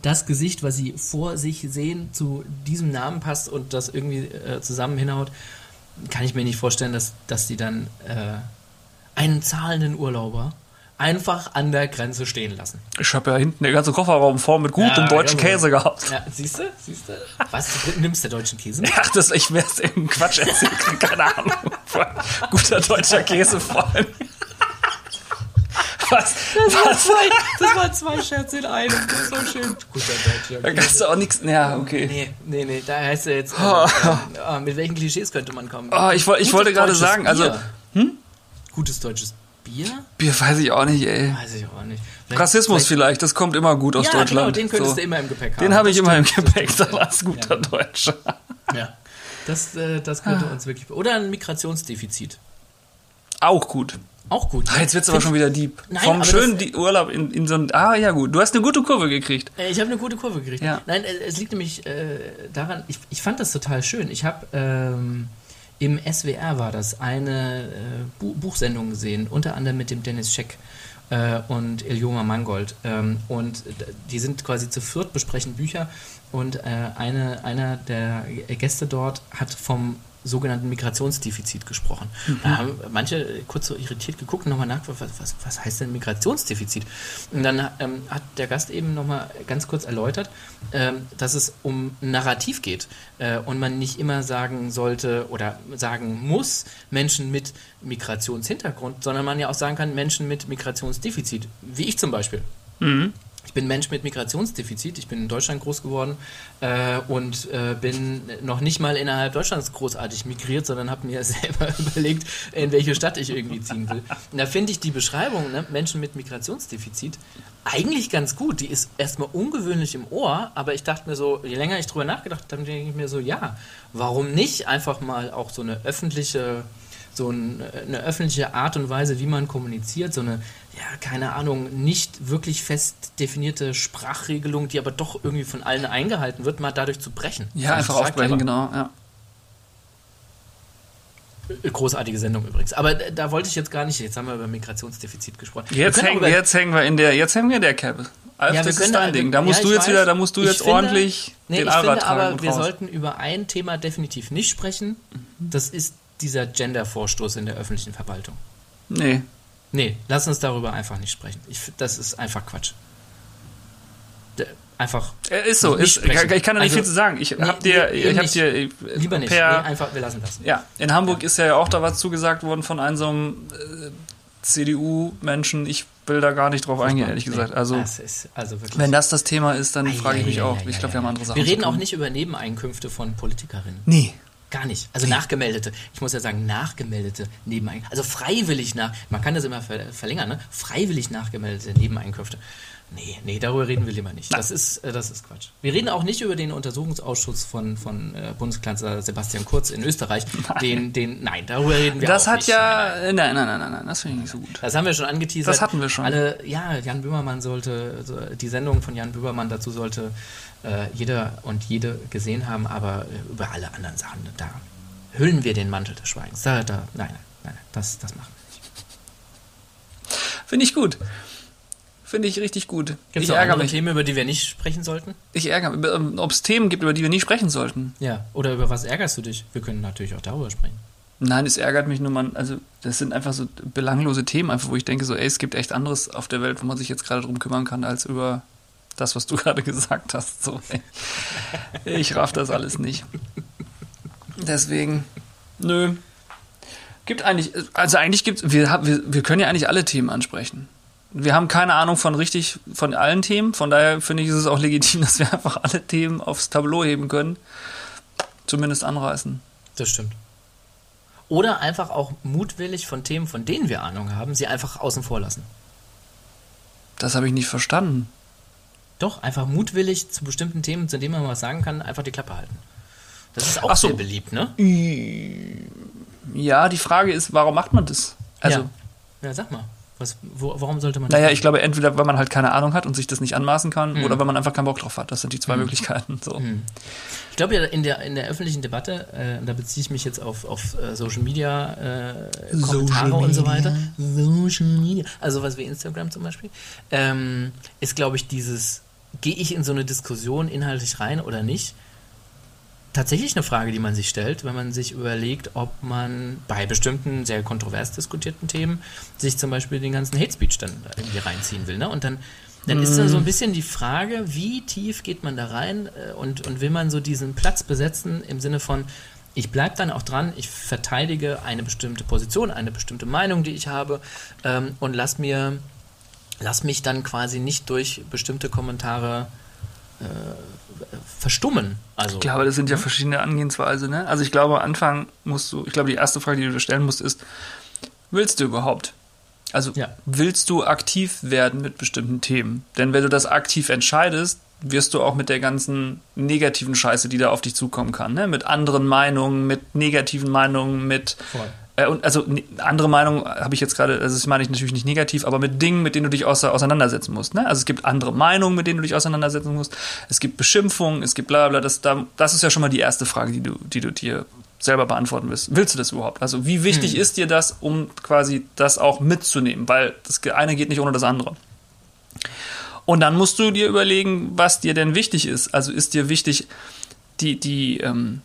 das Gesicht, was sie vor sich sehen, zu diesem Namen passt und das irgendwie äh, zusammen hinhaut, kann ich mir nicht vorstellen, dass, dass die dann äh, einen zahlenden Urlauber einfach an der Grenze stehen lassen. ich habe ja hinten den ganzen Kofferraum voll mit gutem Ja, deutschen jawohl. Käse gehabt. Ja, siehst du? Siehst du? Was? Du nimmst der deutschen Käse? Ach, das, ich wär's irgendeinen Quatsch erzählen, keine Ahnung. Guter deutscher Käse vor allem. Was? Was? Zwei, das waren zwei Scherze in einem. Das ist so schön. Guter deutscher Da kannst du auch nichts. Ja, okay. Nee, nee, nee, da heißt ja jetzt, äh, äh, mit welchen Klischees könnte man kommen? Oh, ich ich wollte gerade sagen, also- Bier. Gutes deutsches Bier? Bier weiß ich auch nicht, ey. Weiß ich auch nicht. Vielleicht- Rassismus vielleicht, das kommt immer gut aus Ja, genau, Deutschland. den könntest So. du immer im Gepäck haben. Den habe ich immer im Gepäck, stimmt. dann als guter Deutscher. Ja. Das, äh, das könnte uns wirklich. Oder ein Migrationsdefizit. Auch gut. Auch gut. Ah, jetzt wird's aber schon wieder deep. Nein, Vom schönen das- Urlaub in, in so ein. Ah, ja, gut. Du hast eine gute Kurve gekriegt. Äh, Ich habe eine gute Kurve gekriegt. Ja. Nein, äh, es liegt nämlich äh, daran, ich, ich fand das total schön. Ich habe ähm, im SWR war das eine äh, Bu Buchsendung gesehen, unter anderem mit dem Dennis Scheck äh, und Iljoma Mangold. Ähm, und die sind quasi zu viert, besprechen Bücher. Und äh, eine, einer der Gäste dort hat vom sogenannten Migrationsdefizit gesprochen. Da haben manche kurz so irritiert geguckt und nochmal nachgefragt, was, was, was heißt denn Migrationsdefizit? Und dann ähm, hat der Gast eben nochmal ganz kurz erläutert, ähm, dass es um Narrativ geht äh, und man nicht immer sagen sollte oder sagen muss, Menschen mit Migrationshintergrund, sondern man ja auch sagen kann, Menschen mit Migrationsdefizit, wie ich zum Beispiel. Ich bin Mensch mit Migrationsdefizit. Ich bin in Deutschland groß geworden äh, und äh, bin noch nicht mal innerhalb Deutschlands großartig migriert, sondern habe mir selber überlegt, in welche Stadt ich irgendwie ziehen will. Und da finde ich die Beschreibung, ne, Menschen mit Migrationsdefizit, eigentlich ganz gut. Die ist erstmal ungewöhnlich im Ohr, aber ich dachte mir so, je länger ich drüber nachgedacht habe, denke ich mir so, ja, warum nicht einfach mal auch so eine öffentliche so ein, eine öffentliche Art und Weise, wie man kommuniziert, so eine, ja, keine Ahnung, nicht wirklich fest definierte Sprachregelung, die aber doch irgendwie von allen eingehalten wird, mal dadurch zu brechen. Ja, einfach aufbrechen, genau. Ja. Großartige Sendung übrigens. Aber da wollte ich jetzt gar nicht, jetzt haben wir über Migrationsdefizit gesprochen. Jetzt, hängen, über- jetzt hängen wir in der, jetzt hängen wir in der Kerbe. Alf, Ja, wir das ist dein da- Ding. Da musst ja, du jetzt weiß. wieder, da musst du jetzt finde- ordentlich Nee, den finde tragen aber, wir raus. sollten über ein Thema definitiv nicht sprechen. Das ist dieser Gender-Vorstoß in der öffentlichen Verwaltung. Nee. Nee, lass uns darüber einfach nicht sprechen. Ich, das ist einfach Quatsch. D- Einfach. Äh, Ist so. Ist, ich kann da nicht Also, viel zu sagen. Ich nee, hab dir, nee, ich hab nicht. dir äh, Lieber nicht. per, nee, einfach, wir lassen das. Ja, in Hamburg ist ja auch da was zugesagt worden von einem so einem äh, CDU-Menschen. Ich will da gar nicht drauf eingehen, ehrlich gesagt. Also, das ist, also wirklich. wenn das das Thema ist, dann frage ich mich auch. Ich glaube, wir haben andere Sachen Wir reden zu auch nicht über Nebeneinkünfte von Politikerinnen. Nee. Gar nicht. Also nachgemeldete. Ich muss ja sagen, nachgemeldete Nebeneinkünfte. Also freiwillig nach. Man kann das immer ver verlängern, ne? Freiwillig nachgemeldete Nebeneinkünfte. Nee, nee, darüber reden wir lieber nicht. Das ist, äh, das ist Quatsch. Wir reden auch nicht über den Untersuchungsausschuss von, von äh, Bundeskanzler Sebastian Kurz in Österreich. Den, den, nein, darüber reden wir Das auch hat nicht. ja. Nein, nein, nein, nein, nein, das finde ich nicht so gut. Das haben wir schon angeteasert. Das hatten wir schon. Alle, ja, Jan Böhmermann sollte, die Sendung von Jan Böhmermann dazu sollte äh, jeder und jede gesehen haben, aber äh, über alle anderen Sachen, da hüllen wir den Mantel des Schweigens. Da, da, nein, nein, nein, das, das machen wir nicht. Finde ich gut. Finde ich richtig gut. Gibt ich es andere mich. Themen, über die wir nicht sprechen sollten? Ich ärgere mich. Ob es Themen gibt, über die wir nicht sprechen sollten. Ja. Oder über was ärgerst du dich? Wir können natürlich auch darüber sprechen. Nein, es ärgert mich nur, man, also das sind einfach so belanglose Themen, einfach wo ich denke, so, ey, es gibt echt anderes auf der Welt, wo man sich jetzt gerade drum kümmern kann, als über das, was du gerade gesagt hast. So, ey. Ich raff das alles nicht. Deswegen, nö. Gibt eigentlich, also eigentlich gibt wir, wir, wir können ja eigentlich alle Themen ansprechen. Wir haben keine Ahnung von richtig, von allen Themen, von daher finde ich, ist es auch legitim, dass wir einfach alle Themen aufs Tableau heben können. Zumindest anreißen. Das stimmt. Oder einfach auch mutwillig von Themen, von denen wir Ahnung haben, sie einfach außen vor lassen. Das habe ich nicht verstanden. Doch, einfach mutwillig zu bestimmten Themen, zu denen man was sagen kann, einfach die Klappe halten. Das ist auch so. sehr beliebt, ne? Ja, die Frage ist, warum macht man das? Also, ja. ja, sag mal. Was, wo, warum sollte man naja, ich glaube, entweder weil man halt keine Ahnung hat und sich das nicht anmaßen kann, Mhm. oder weil man einfach keinen Bock drauf hat. Das sind die zwei Möglichkeiten. So. Ich glaube ja in der, in der öffentlichen Debatte, äh, und da beziehe ich mich jetzt auf, auf äh, Social Media äh, Kommentare und so weiter. Social Media. Also was wie Instagram zum Beispiel. Ähm, ist, glaube ich, dieses, gehe ich in so eine Diskussion inhaltlich rein oder nicht? Tatsächlich eine Frage, die man sich stellt, wenn man sich überlegt, ob man bei bestimmten sehr kontrovers diskutierten Themen sich zum Beispiel den ganzen Hate Speech dann irgendwie reinziehen will. Ne? Und dann, dann ist da so ein bisschen die Frage, wie tief geht man da rein äh, und, und will man so diesen Platz besetzen im Sinne von, ich bleibe dann auch dran, ich verteidige eine bestimmte Position, eine bestimmte Meinung, die ich habe ähm, und lass mir, lass mich dann quasi nicht durch bestimmte Kommentare äh, verstummen. Also, Ich glaube, das sind ja verschiedene Angehensweise. Ne? Also ich glaube, am Anfang musst du, ich glaube, die erste Frage, die du dir stellen musst, ist, willst du überhaupt? Also Ja. willst du aktiv werden mit bestimmten Themen? Denn wenn du das aktiv entscheidest, wirst du auch mit der ganzen negativen Scheiße, die da auf dich zukommen kann, ne? mit anderen Meinungen, mit negativen Meinungen, mit Voll. Äh, und also andere Meinungen habe ich jetzt gerade, also das meine ich natürlich nicht negativ, aber mit Dingen, mit denen du dich auseinandersetzen musst. Ne? Also es gibt andere Meinungen, mit denen du dich auseinandersetzen musst. Es gibt Beschimpfungen, es gibt bla bla. Das, da, das ist ja schon mal die erste Frage, die du, die du dir selber beantworten willst. Willst du das überhaupt? Also wie wichtig ist dir das, um quasi das auch mitzunehmen? Weil das eine geht nicht ohne das andere. Und dann musst du dir überlegen, was dir denn wichtig ist. Also ist dir wichtig die, die, ähm,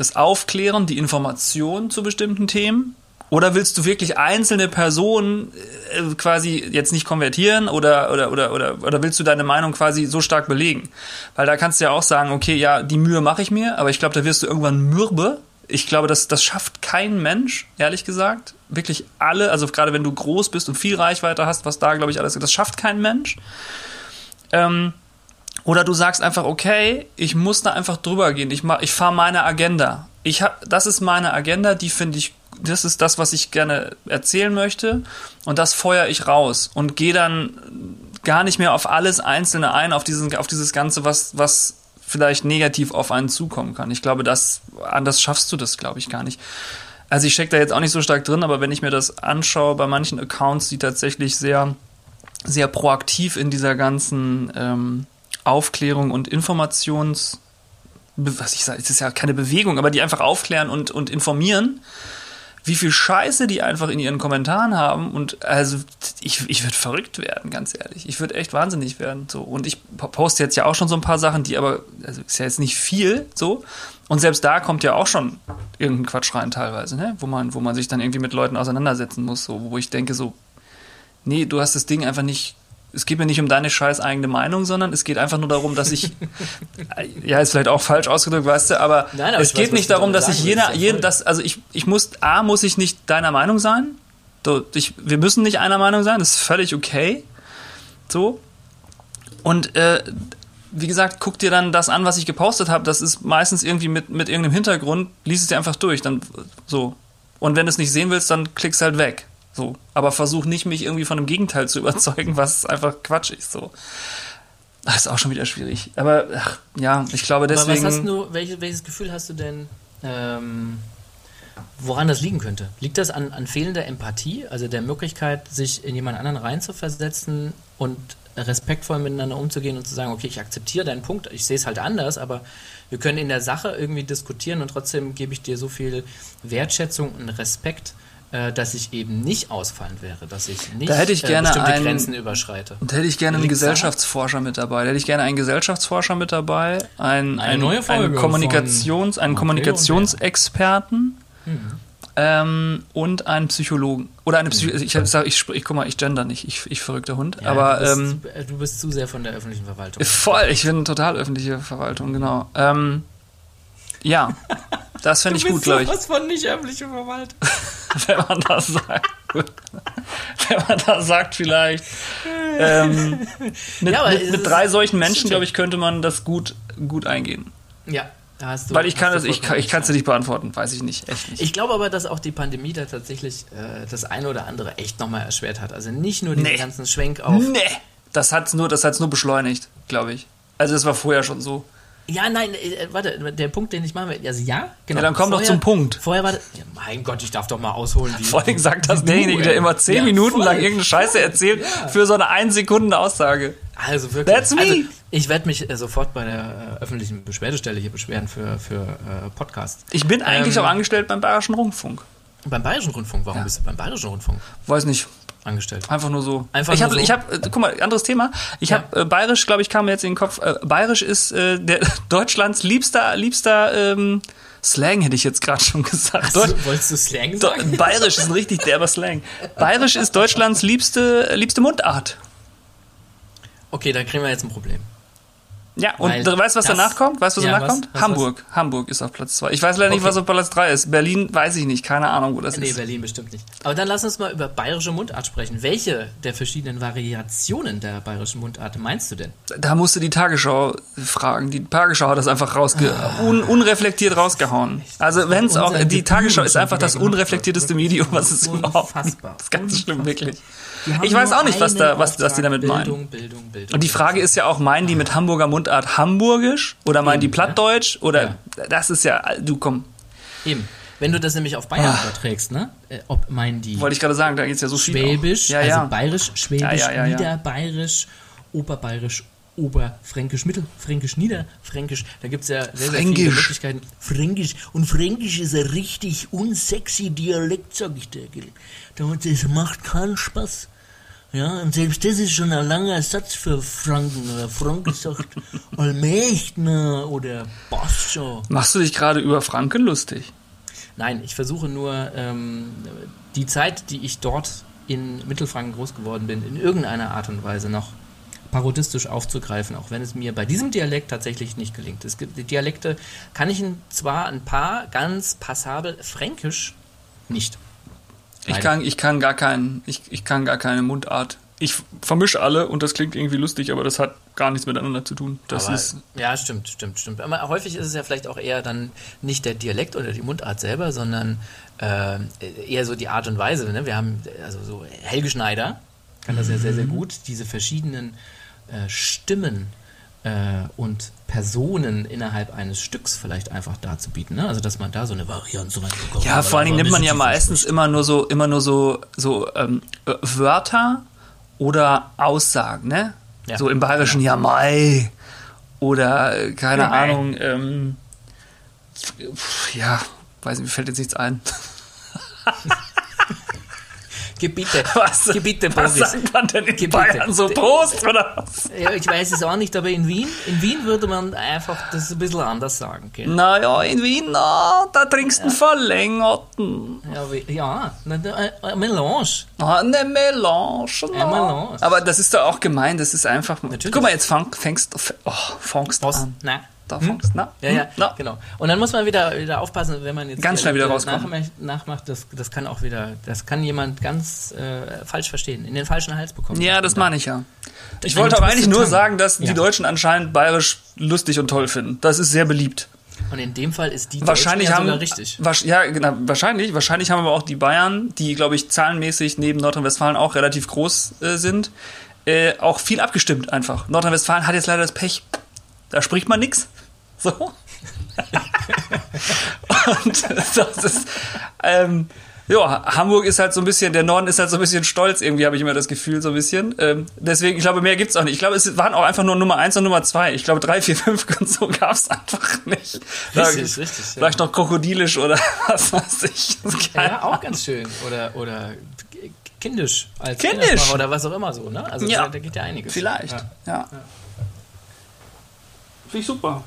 das Aufklären, die Information zu bestimmten Themen? Oder willst du wirklich einzelne Personen äh, quasi jetzt nicht konvertieren oder, oder, oder, oder, oder willst du deine Meinung quasi so stark belegen? Weil da kannst du ja auch sagen, okay, ja, die Mühe mache ich mir, aber ich glaube, da wirst du irgendwann mürbe Ich glaube, das, das schafft kein Mensch, ehrlich gesagt. Wirklich alle, also gerade wenn du groß bist und viel Reichweite hast, was da, glaube ich, alles, das schafft kein Mensch. Ähm, oder du sagst einfach, okay, ich muss da einfach drüber gehen. Ich, ich fahre meine Agenda. Ich hab, das ist meine Agenda, die finde ich, das ist das, was ich gerne erzählen möchte. Und das feuer ich raus und gehe dann gar nicht mehr auf alles Einzelne ein, auf, diesen, auf dieses Ganze, was, was vielleicht negativ auf einen zukommen kann. Ich glaube, das, anders schaffst du das, glaube ich, gar nicht. Also ich stecke da jetzt auch nicht so stark drin, aber wenn ich mir das anschaue bei manchen Accounts, die tatsächlich sehr, sehr proaktiv in dieser ganzen ähm, Aufklärung und Informations, was ich sage, es ist ja keine Bewegung, aber die einfach aufklären und, und informieren, wie viel Scheiße die einfach in ihren Kommentaren haben und also ich, ich würde verrückt werden, ganz ehrlich. Ich würde echt wahnsinnig werden. So. Und ich po- poste jetzt ja auch schon so ein paar Sachen, die aber, also ist ja jetzt nicht viel so. Und selbst da kommt ja auch schon irgendein Quatsch rein teilweise, ne? Wo man, wo man sich dann irgendwie mit Leuten auseinandersetzen muss, so, wo ich denke, so, nee, du hast das Ding einfach nicht. Es geht mir nicht um deine scheiß eigene Meinung, sondern es geht einfach nur darum, dass ich, ja, ist vielleicht auch falsch ausgedrückt, weißt du, aber, Nein, aber es geht weiß, nicht darum, dass ich jeder, jeden, das, also ich, ich muss, A, muss ich nicht deiner Meinung sein. So, ich, wir müssen nicht einer Meinung sein, das ist völlig okay. So. Und äh, wie gesagt, guck dir dann das an, was ich gepostet habe. Das ist meistens irgendwie mit, mit irgendeinem Hintergrund, lies es dir einfach durch. Dann so. Und wenn du es nicht sehen willst, dann klickst halt weg. So. Aber versuch nicht, mich irgendwie von dem Gegenteil zu überzeugen, was einfach Quatsch ist. So. Das ist auch schon wieder schwierig. Aber ach, ja, ich glaube Aber deswegen. was hast du, welches, welches Gefühl hast du denn, ähm, woran das liegen könnte? Liegt das an, an fehlender Empathie, also der Möglichkeit, sich in jemand anderen reinzuversetzen und respektvoll miteinander umzugehen und zu sagen, okay, ich akzeptiere deinen Punkt, ich sehe es halt anders, aber wir können in der Sache irgendwie diskutieren und trotzdem gebe ich dir so viel Wertschätzung und Respekt, dass ich eben nicht ausfallend wäre, dass ich nicht Da hätte ich gerne äh, bestimmte einen- Grenzen überschreite. Da hätte ich gerne einen? Gesellschaftsforscher mit dabei. Da hätte ich gerne einen Gesellschaftsforscher mit dabei, einen, Eine neue Folge einen, Kommunikations, einen Kommunikationsexperten ähm, und einen Psychologen. Oder eine Psycho ich, sag, ich, ich guck mal, ich gender nicht, ich, ich verrückter Hund. Ja, aber du, bist, ähm, äh, du bist zu sehr von der öffentlichen Verwaltung. voll, ich bin total öffentliche Verwaltung, genau. Ähm, ja, das fände ich gut, glaube ich. Was von nicht öffentliche Verwaltung. wenn man das sagt. wenn man das sagt, vielleicht. Ähm, mit, Ja, aber mit, es mit drei solchen es Menschen, glaube ich, könnte man das gut, gut eingehen. Ja, da hast du. Weil ich kann das, du ich, ich kann es nicht beantworten, weiß ich nicht, echt nicht. Ich glaube aber, dass auch die Pandemie da tatsächlich äh, das eine oder andere echt nochmal erschwert hat. Also nicht nur den Nee. ganzen Schwenk auf. nee, das hat's nur, das hat's nur beschleunigt, glaube ich. Also das war vorher schon so. Ja, nein, äh, warte, der Punkt, den ich machen will. Also ja, genau. Ja, dann komm doch zum Punkt. Vorher war das, ja, mein Gott, ich darf doch mal ausholen. Wie, Vor allem sagt das derjenige, der immer zehn Ja, Minuten voll. lang irgendeine Scheiße erzählt für so eine ein Sekunden Aussage. Also wirklich. That's me. Also, ich werde mich äh, sofort bei der äh, öffentlichen Beschwerdestelle hier beschweren für, für äh, Podcast. Ich bin eigentlich Ähm, auch angestellt beim Bayerischen Rundfunk. Beim Bayerischen Rundfunk, warum bist du beim Bayerischen Rundfunk Weiß nicht, angestellt? Einfach nur so. Einfach ich habe, so? ich habe, äh, guck mal, anderes Thema. Ich Ja. habe äh, Bayerisch, glaube ich, kam mir jetzt in den Kopf. Äh, Bayerisch ist äh, der Deutschlands liebster, liebster ähm, Slang, hätte ich jetzt gerade schon gesagt. Deut Du, wolltest du Slang sagen? Bayerisch ist ein richtig derber Slang. Bayerisch ist Deutschlands liebste, liebste Mundart. Okay, da kriegen wir jetzt ein Problem. Ja, und Weil du weißt, was danach kommt? Weißt du, was Ja, danach was? kommt? Was, Hamburg. Hamburg ist auf Platz zwei. Ich weiß leider nicht, Okay. was auf Platz drei ist. Berlin weiß ich nicht. Keine Ahnung, wo das Nee, ist. Berlin bestimmt nicht. Aber dann lass uns mal über bayerische Mundart sprechen. Welche der verschiedenen Variationen der bayerischen Mundart meinst du denn? Da musst du die Tagesschau fragen. Die Tagesschau hat das einfach rausge un unreflektiert rausgehauen. Also wenn es auch die Tagesschau ist einfach das unreflektierteste Medium, was es überhaupt gibt. Unfassbar. Das ist ganz schlimm, wirklich. Ich weiß auch nicht, was da- was- was die damit meinen. Bildung, Bildung, Bildung. Und die Frage ist ja auch, meinen die mit Hamburger Mundart Hamburgisch oder meinen die Plattdeutsch oder das ist ja du komm, Eben. Wenn du das nämlich auf Bayern überträgst, ne? Äh, ob meinen die Ah. wollte ich gerade sagen, da geht's ja so viel. Schwäbisch, auch. Ja, also ja. bayerisch, schwäbisch, Ja, ja, ja, ja. niederbayerisch, oberbayerisch, oberfränkisch, mittelfränkisch, niederfränkisch. Da gibt es ja sehr, sehr viele. Möglichkeiten. Fränkisch. Und Fränkisch ist ein richtig unsexy Dialekt, sag ich dir. Das macht keinen Spaß. Ja, und selbst das ist schon ein langer Satz für Franken. Oder Franke sagt Allmächtner oder schon. Machst du dich gerade über Franken lustig? Nein, ich versuche nur, ähm, die Zeit, die ich dort in Mittelfranken groß geworden bin, in irgendeiner Art und Weise noch parodistisch aufzugreifen, auch wenn es mir bei diesem Dialekt tatsächlich nicht gelingt. Es gibt die Dialekte, kann ich zwar ein paar ganz passabel, fränkisch nicht. Ich kann, ich kann gar keinen, ich, ich kann gar keine Mundart. Ich vermische alle und das klingt irgendwie lustig, aber das hat gar nichts miteinander zu tun. Das Aber- ist. ja, stimmt, stimmt, stimmt. Aber häufig ist es ja vielleicht auch eher dann nicht der Dialekt oder die Mundart selber, sondern äh, eher so die Art und Weise. Ne? Wir haben also so Helge Schneider kann das ja sehr, Mhm. sehr gut, diese verschiedenen äh, Stimmen und Personen innerhalb eines Stücks vielleicht einfach darzubieten. Ne? Also dass man da so eine Varianz reinbekommt. Ja, vor allen Dingen nimmt man ja meistens immer nur so, immer nur so, so ähm, äh, Wörter oder Aussagen, ne? Ja. So im Bayerischen ja Mai oder äh, keine Ja. Ahnung, ähm, ja, weiß nicht, mir fällt jetzt nichts ein. Gebiete, Was, Gebiete, was Boris. sagt man denn in Gebiete. Bayern? So Prost oder was? Ja, ich weiß es auch nicht, aber in Wien, in Wien würde man einfach das ein bisschen anders sagen können. Naja, in Wien, na, da trinkst du einen verlängerten. Ja, wie, ja eine, eine äh, Melange. Ah, eine Melange. na. Eine Melange. Aber das ist doch auch gemein, das ist einfach. Natürlich. Guck mal, jetzt fang, fängst du oh, fängst Was? an. Na. Da fängst na? Ja, ja, Hm? na. genau. Und dann muss man wieder, wieder aufpassen, wenn man jetzt Ganz schnell wieder Dialekte rauskommen. nachmacht, das, das kann auch wieder, das kann jemand ganz äh, falsch verstehen, in den falschen Hals bekommen. Ja, das meine ich ja. Ich wollte auch eigentlich nur sagen, dass die Ja. Deutschen anscheinend bayerisch lustig und toll finden. Das ist sehr beliebt. Und in dem Fall ist die Wahrscheinlich Deutschen ja haben richtig. ja genau, wahrscheinlich wahrscheinlich haben aber auch die Bayern, die glaube ich zahlenmäßig neben Nordrhein-Westfalen auch relativ groß äh, sind, äh, auch viel abgestimmt einfach. Nordrhein-Westfalen hat jetzt leider das Pech, da spricht man nix. So. und das ist ähm, ja, Hamburg ist halt so ein bisschen, der Norden ist halt so ein bisschen stolz, irgendwie habe ich immer das Gefühl, so ein bisschen. Ähm, deswegen, ich glaube, mehr gibt's auch nicht. Ich glaube, es waren auch einfach nur Nummer eins und Nummer zwei. Ich glaube, drei, vier, fünf und so gab's einfach nicht. Richtig, richtig, ja. Vielleicht noch krokodilisch oder was weiß ich. Ja, auch ganz schön. Oder, oder kindisch als Kindisch. Oder was auch immer so, ne? Also Ja. da, geht ja einiges. Vielleicht, Ja. ja. Finde ich super.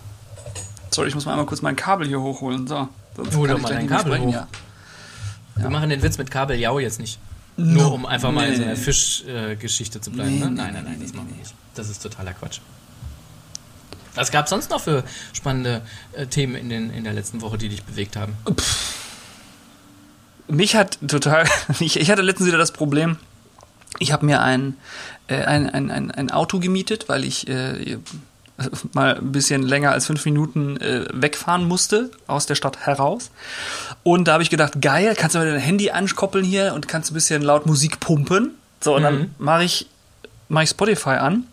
Sorry, ich muss mal einmal kurz mein Kabel hier hochholen. So. Sonst Hol doch mal dein Kabel hoch. ja. Wir machen den Witz mit Kabeljau jetzt nicht. Nur um einfach mal in so einer Fischgeschichte äh, zu bleiben. Nee, ne? nee, Nein, nein, nein, das machen wir nicht. Das ist totaler Quatsch. Was gab es sonst noch für spannende äh, Themen in, den, in der letzten Woche, die dich bewegt haben? Mich hat total. Ich, ich hatte letztens wieder das Problem, ich habe mir ein, äh, ein, ein, ein, ein Auto gemietet, weil ich äh, mal ein bisschen länger als fünf Minuten äh, wegfahren musste aus der Stadt heraus. Und da habe ich gedacht, geil, kannst du mal dein Handy ankoppeln hier und kannst ein bisschen laut Musik pumpen. So, und dann mache ich, mach ich Spotify an.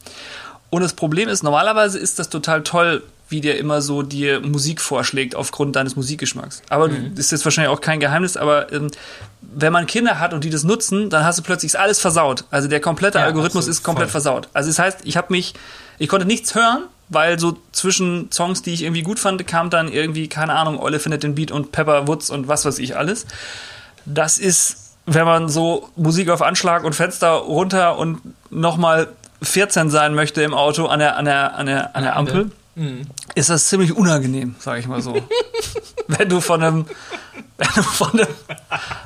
Und das Problem ist, normalerweise ist das total toll, wie der immer so dir Musik vorschlägt aufgrund deines Musikgeschmacks. Aber das ist jetzt wahrscheinlich auch kein Geheimnis, aber ähm, wenn man Kinder hat und die das nutzen, dann hast du plötzlich alles versaut. Also der komplette Ja, Algorithmus absolut, ist komplett voll. versaut. Also das heißt, ich habe mich, ich konnte nichts hören, weil so zwischen Songs, die ich irgendwie gut fand, kam dann irgendwie, keine Ahnung, Olle findet den Beat und Pepper Woods und was weiß ich alles. Das ist, wenn man so Musik auf Anschlag und Fenster runter und nochmal 14 sein möchte im Auto an der, an der, an der, an der Ampel, ist das ziemlich unangenehm, sage ich mal so. wenn du von einem, wenn du von einem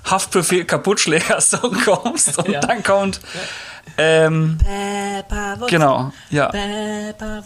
Haftbefehl Kaputtschläger-Song kommst und Ja. dann kommt, ähm, genau, ja.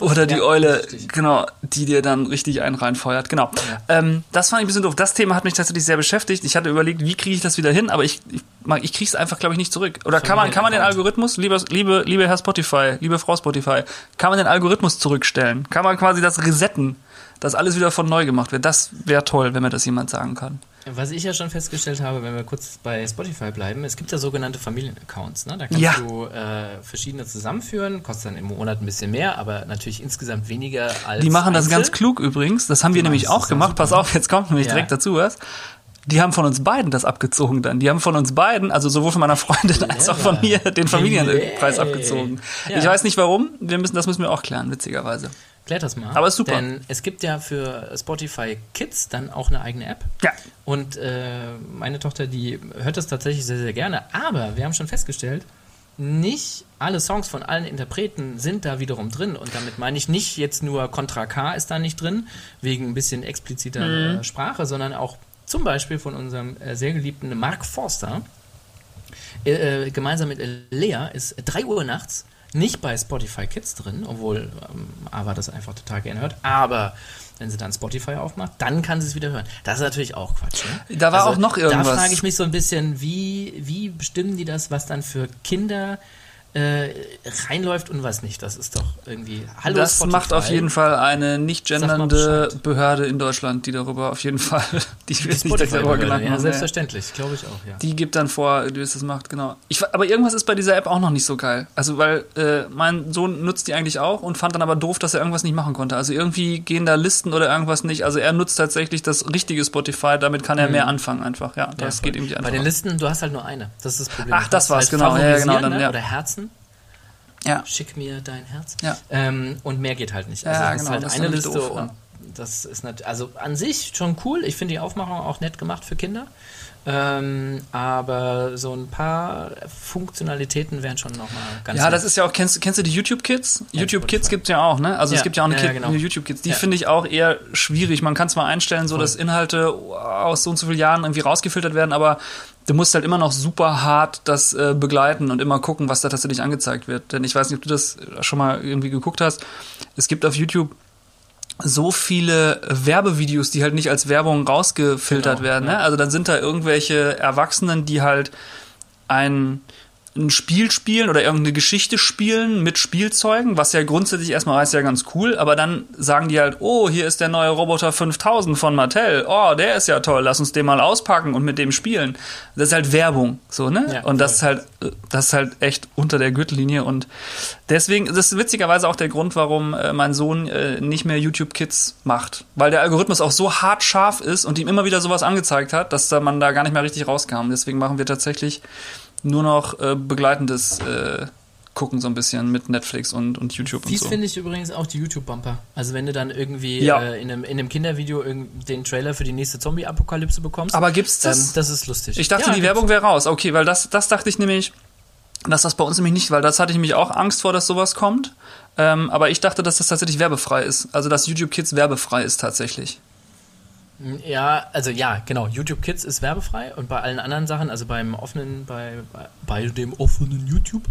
Oder die Ja, Eule, richtig. genau, die dir dann richtig einen reinfeuert. Genau. Ähm, das fand ich ein bisschen doof. Das Thema hat mich tatsächlich sehr beschäftigt. Ich hatte überlegt, wie kriege ich das wieder hin, aber ich, ich, mag- ich kriege es einfach, glaube ich, nicht zurück. Oder kann man, kann man den. Algorithmus, liebe, liebe, liebe Herr Spotify, liebe Frau Spotify, kann man den Algorithmus zurückstellen? Kann man quasi das resetten, dass alles wieder von neu gemacht wird? Das wäre toll, wenn mir das jemand sagen kann. Was ich ja schon festgestellt habe, wenn wir kurz bei Spotify bleiben, es gibt ja sogenannte Familienaccounts. Ne? Da kannst Ja. du äh, verschiedene zusammenführen, kostet dann im Monat ein bisschen mehr, aber natürlich insgesamt weniger als. Die machen das ganz klug übrigens. Das haben wir nämlich auch gemacht. Pass auf, jetzt kommt nämlich Ja. direkt dazu was. Die haben von uns beiden das abgezogen dann. Die haben von uns beiden, also sowohl von meiner Freundin als auch von mir, den Familienpreis abgezogen. Ja. Ich weiß nicht warum. Wir müssen, das müssen wir auch klären, witzigerweise. Klär das mal. Aber ist super. Denn es gibt ja für Spotify Kids dann auch eine eigene App. Ja. Und äh, meine Tochter, die hört das tatsächlich sehr, sehr gerne. Aber wir haben schon festgestellt, nicht alle Songs von allen Interpreten sind da wiederum drin. Und damit meine ich nicht jetzt nur Contra K ist da nicht drin, wegen ein bisschen expliziter Mhm. äh, Sprache, sondern auch zum Beispiel von unserem äh, sehr geliebten Mark Forster. Äh, äh, gemeinsam mit Lea ist 3 Uhr nachts Nicht bei Spotify Kids drin, obwohl ähm, Ava das einfach total gerne hört. Aber wenn sie dann Spotify aufmacht, dann kann sie es wieder hören. Das ist natürlich auch Quatsch. Ne? Da war auch noch irgendwas. Da frage ich mich so ein bisschen, wie, wie bestimmen die das, was dann für Kinder äh, reinläuft und was nicht. Das ist doch irgendwie. Hallo das Spotify. macht auf jeden Fall eine nicht gendernde. Behörde in Deutschland, die darüber auf jeden Fall, die Die nicht darüber genannt Ja, selbstverständlich, glaube ich auch, ja. Die gibt dann vor, wie es das macht, genau. Ich, aber irgendwas ist bei dieser App auch noch nicht so geil. Also, weil äh, mein Sohn nutzt die eigentlich auch und fand dann aber doof, dass er irgendwas nicht machen konnte. Also irgendwie gehen da Listen oder irgendwas nicht. Also er nutzt tatsächlich das richtige Spotify, damit kann er mehr anfangen einfach. Ja, das Ja, geht irgendwie Bei einfach. den Listen, du hast halt nur eine. Das ist das Problem. Ach, das war's, genau. Ja, genau, dann, ne? ja. Oder Herzen. Ja. Schick mir dein Herz. Ja. Ähm, und mehr geht halt nicht. Ja, Also es genau, ist halt das eine Liste doof, ja. und das ist nicht, also an sich schon cool. Ich finde die Aufmachung auch nett gemacht für Kinder. Ähm, aber so ein paar Funktionalitäten wären schon nochmal ganz Ja, nett. das ist ja auch, kennst, kennst du die YouTube Kids? YouTube Spotify. Kids gibt's ja auch, ne? Also es Ja, gibt ja auch eine, ja, ja, genau. eine YouTube Kids. Die Ja. finde ich auch eher schwierig. Man kann zwar einstellen, so dass Inhalte aus so und so vielen Jahren irgendwie rausgefiltert werden, aber du musst halt immer noch super hart das äh, begleiten und immer gucken, was da tatsächlich angezeigt wird. Denn ich weiß nicht, ob du das schon mal irgendwie geguckt hast. Es gibt auf YouTube so viele Werbevideos, die halt nicht als Werbung rausgefiltert Genau, werden. Ne? ja. Also dann sind da irgendwelche Erwachsenen, die halt ein, ein Spiel spielen oder irgendeine Geschichte spielen mit Spielzeugen, was ja grundsätzlich erstmal ist ja ganz cool, aber dann sagen die halt, oh, hier ist der neue Roboter 5000 von Mattel. Oh, der ist ja toll, lass uns den mal auspacken und mit dem spielen. Das ist halt Werbung, so, ne? Ja, und das ist halt das ist halt echt unter der Gürtellinie und deswegen das ist witzigerweise auch der Grund, warum äh, mein Sohn äh, nicht mehr YouTube Kids macht, weil der Algorithmus auch so hart scharf ist und ihm immer wieder sowas angezeigt hat, dass da man da gar nicht mehr richtig rauskam. Deswegen machen wir tatsächlich nur noch äh, begleitendes äh, gucken so ein bisschen mit Netflix und, und YouTube und Fies so. finde ich übrigens auch die YouTube-Bumper. Also wenn du dann irgendwie Ja. äh, in, einem, in einem Kindervideo irgend- den Trailer für die nächste Zombie-Apokalypse bekommst. Aber gibt's das? Ähm, das ist lustig. Ich dachte, Ja, die. Werbung wäre raus. Okay, weil das, das dachte ich nämlich, dass das bei uns nämlich nicht, weil das hatte ich nämlich auch Angst vor, dass sowas kommt. Ähm, aber ich dachte, dass das tatsächlich werbefrei ist. Also, dass YouTube Kids werbefrei ist tatsächlich. Ja, also ja, genau. YouTube Kids ist werbefrei und bei allen anderen Sachen, also beim offenen, bei, bei, bei dem offenen YouTube.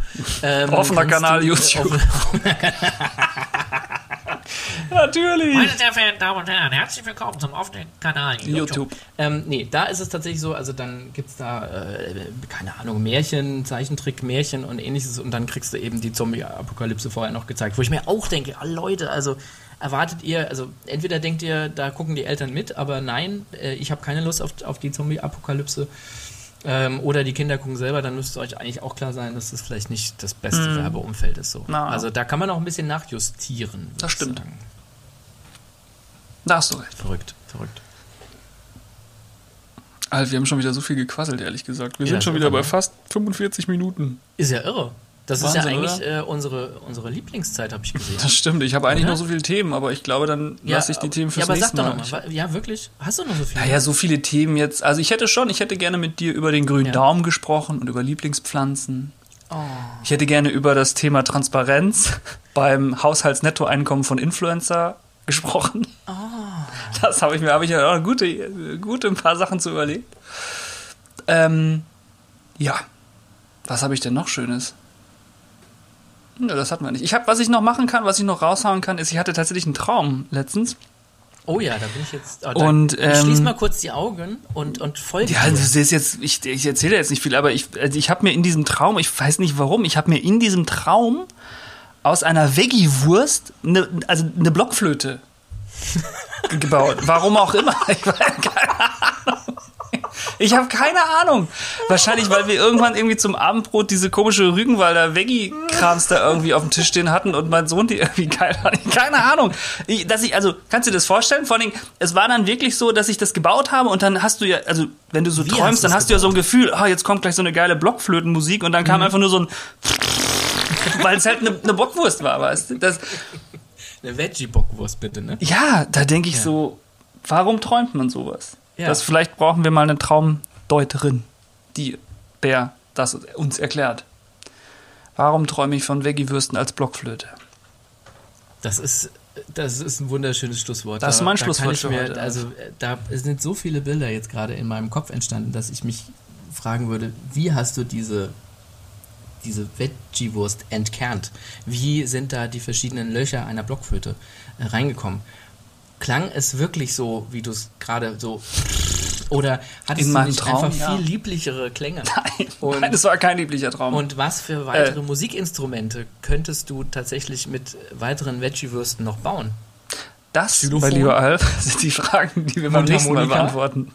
Ähm, Offener Kanal du, äh, YouTube. offen- Natürlich. Meine sehr verehrten Damen und Herren, herzlich willkommen zum offenen Kanal YouTube. Ähm, nee, da ist es tatsächlich so, also dann gibt's da, äh, keine Ahnung, Märchen, Zeichentrick, Märchen und ähnliches und dann kriegst du eben die Zombie-Apokalypse vorher noch gezeigt, wo ich mir auch denke, ah, Leute, also erwartet ihr, also entweder denkt ihr, da gucken die Eltern mit, aber nein, äh, ich habe keine Lust auf, auf die Zombie-Apokalypse. Ähm, oder die Kinder gucken selber, dann müsste euch eigentlich auch klar sein, dass das vielleicht nicht das beste Werbeumfeld ist. So. Na. Also da kann man auch ein bisschen nachjustieren. Das stimmt. sagen. Da hast du recht. Verrückt, verrückt. Alter, wir haben schon wieder so viel gequasselt, ehrlich gesagt. Wir Ja, sind schon wieder bei ne? fast 45 Minuten. Ist ja irre. Das Wahnsinn, ist ja eigentlich äh, unsere, unsere Lieblingszeit, habe ich gesehen. Das stimmt. Ich habe eigentlich Oder? noch so viele Themen, aber ich glaube, dann lasse ich die Themen fürs ja, aber nächste sag Mal. mal. Ja, wirklich? Hast du noch so viele? Naja, so viele Themen jetzt. Also ich hätte schon, ich hätte gerne mit dir über den grünen Ja. Daumen gesprochen und über Lieblingspflanzen. Oh. Ich hätte gerne über das Thema Transparenz beim Haushaltsnettoeinkommen von Influencer gesprochen. Oh. Das habe ich mir, habe ich ja auch gute, gute ein paar Sachen zu überlegt. Ähm, ja. Was habe ich denn noch Schönes? Ja, das hatten wir nicht. Ich habe, was ich noch machen kann, was ich noch raushauen kann, ist, ich hatte tatsächlich einen Traum letztens. Oh ja, da bin ich jetzt. Oh, Und, ich ähm, schließ mal kurz die Augen und, und folge Ja, dir. das ist jetzt, ich, ich erzähle jetzt nicht viel, aber ich, also ich habe mir in diesem Traum, ich weiß nicht warum, ich habe mir in diesem Traum aus einer Veggie-Wurst eine, also eine Blockflöte ge- gebaut. Warum auch immer. Ich, weiß, keine. Ich habe keine Ahnung. Wahrscheinlich, weil wir irgendwann irgendwie zum Abendbrot diese komische Rügenwalder Veggie-Krams da irgendwie auf dem Tisch stehen hatten und mein Sohn die irgendwie geil fand. Keine Ahnung. Ich, dass ich, also, kannst du dir das vorstellen? Vor allen Dingen, es war dann wirklich so, dass ich das gebaut habe und dann hast du ja, also, wenn du so Wie träumst, hast dann hast du ja so ein Gefühl, ah, jetzt kommt gleich so eine geile Blockflötenmusik und dann kam einfach nur so ein weil es halt eine, eine Bockwurst war, weißt du? Das, Eine Veggie-Bockwurst bitte, ne? ja, da denke ich Ja. so, warum träumt man sowas? Ja. Das vielleicht brauchen wir mal eine Traumdeuterin, die der das uns erklärt. Warum träume ich von Veggie-Würsten als Blockflöte? Das ist, das ist ein wunderschönes Schlusswort. Das ist mein Da Schlusswort für mir, heute. Also da sind so viele Bilder jetzt gerade in meinem Kopf entstanden, dass ich mich fragen würde, wie hast du diese, diese Veggie-Wurst entkernt? Wie sind da die verschiedenen Löcher einer Blockflöte äh, reingekommen? Klang es wirklich so, wie du es gerade so oder hattest In du nicht Traum, einfach ja. viel lieblichere Klänge? Nein, Und- nein, das war kein lieblicher Traum. Und was für weitere Äh. Musikinstrumente könntest du tatsächlich mit weiteren Veggie-Würsten noch bauen? das, Xylophon? mein lieber Alf, sind die Fragen, die wir beim nächsten Mal beantworten.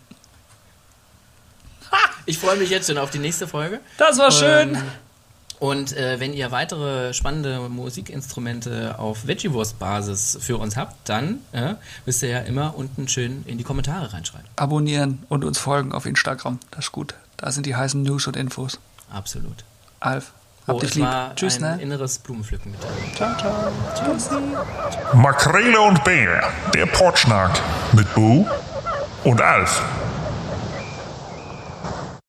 Ich freue mich jetzt schon auf die nächste Folge. Das war schön. Ähm, Und äh, wenn ihr weitere spannende Musikinstrumente auf Veggie-Wurst-Basis für uns habt, dann äh, müsst ihr ja immer unten schön in die Kommentare reinschreiben. Abonnieren und uns folgen auf Instagram. Das ist gut. Da sind die heißen News und Infos. Absolut. Alf, hab Oh, dich lieb. war Tschüss, ein ne? inneres Blumenpflücken mit dir. Ciao, ciao. Tschüss. Makrele und Bär, der Potschnack mit Boo und Alf.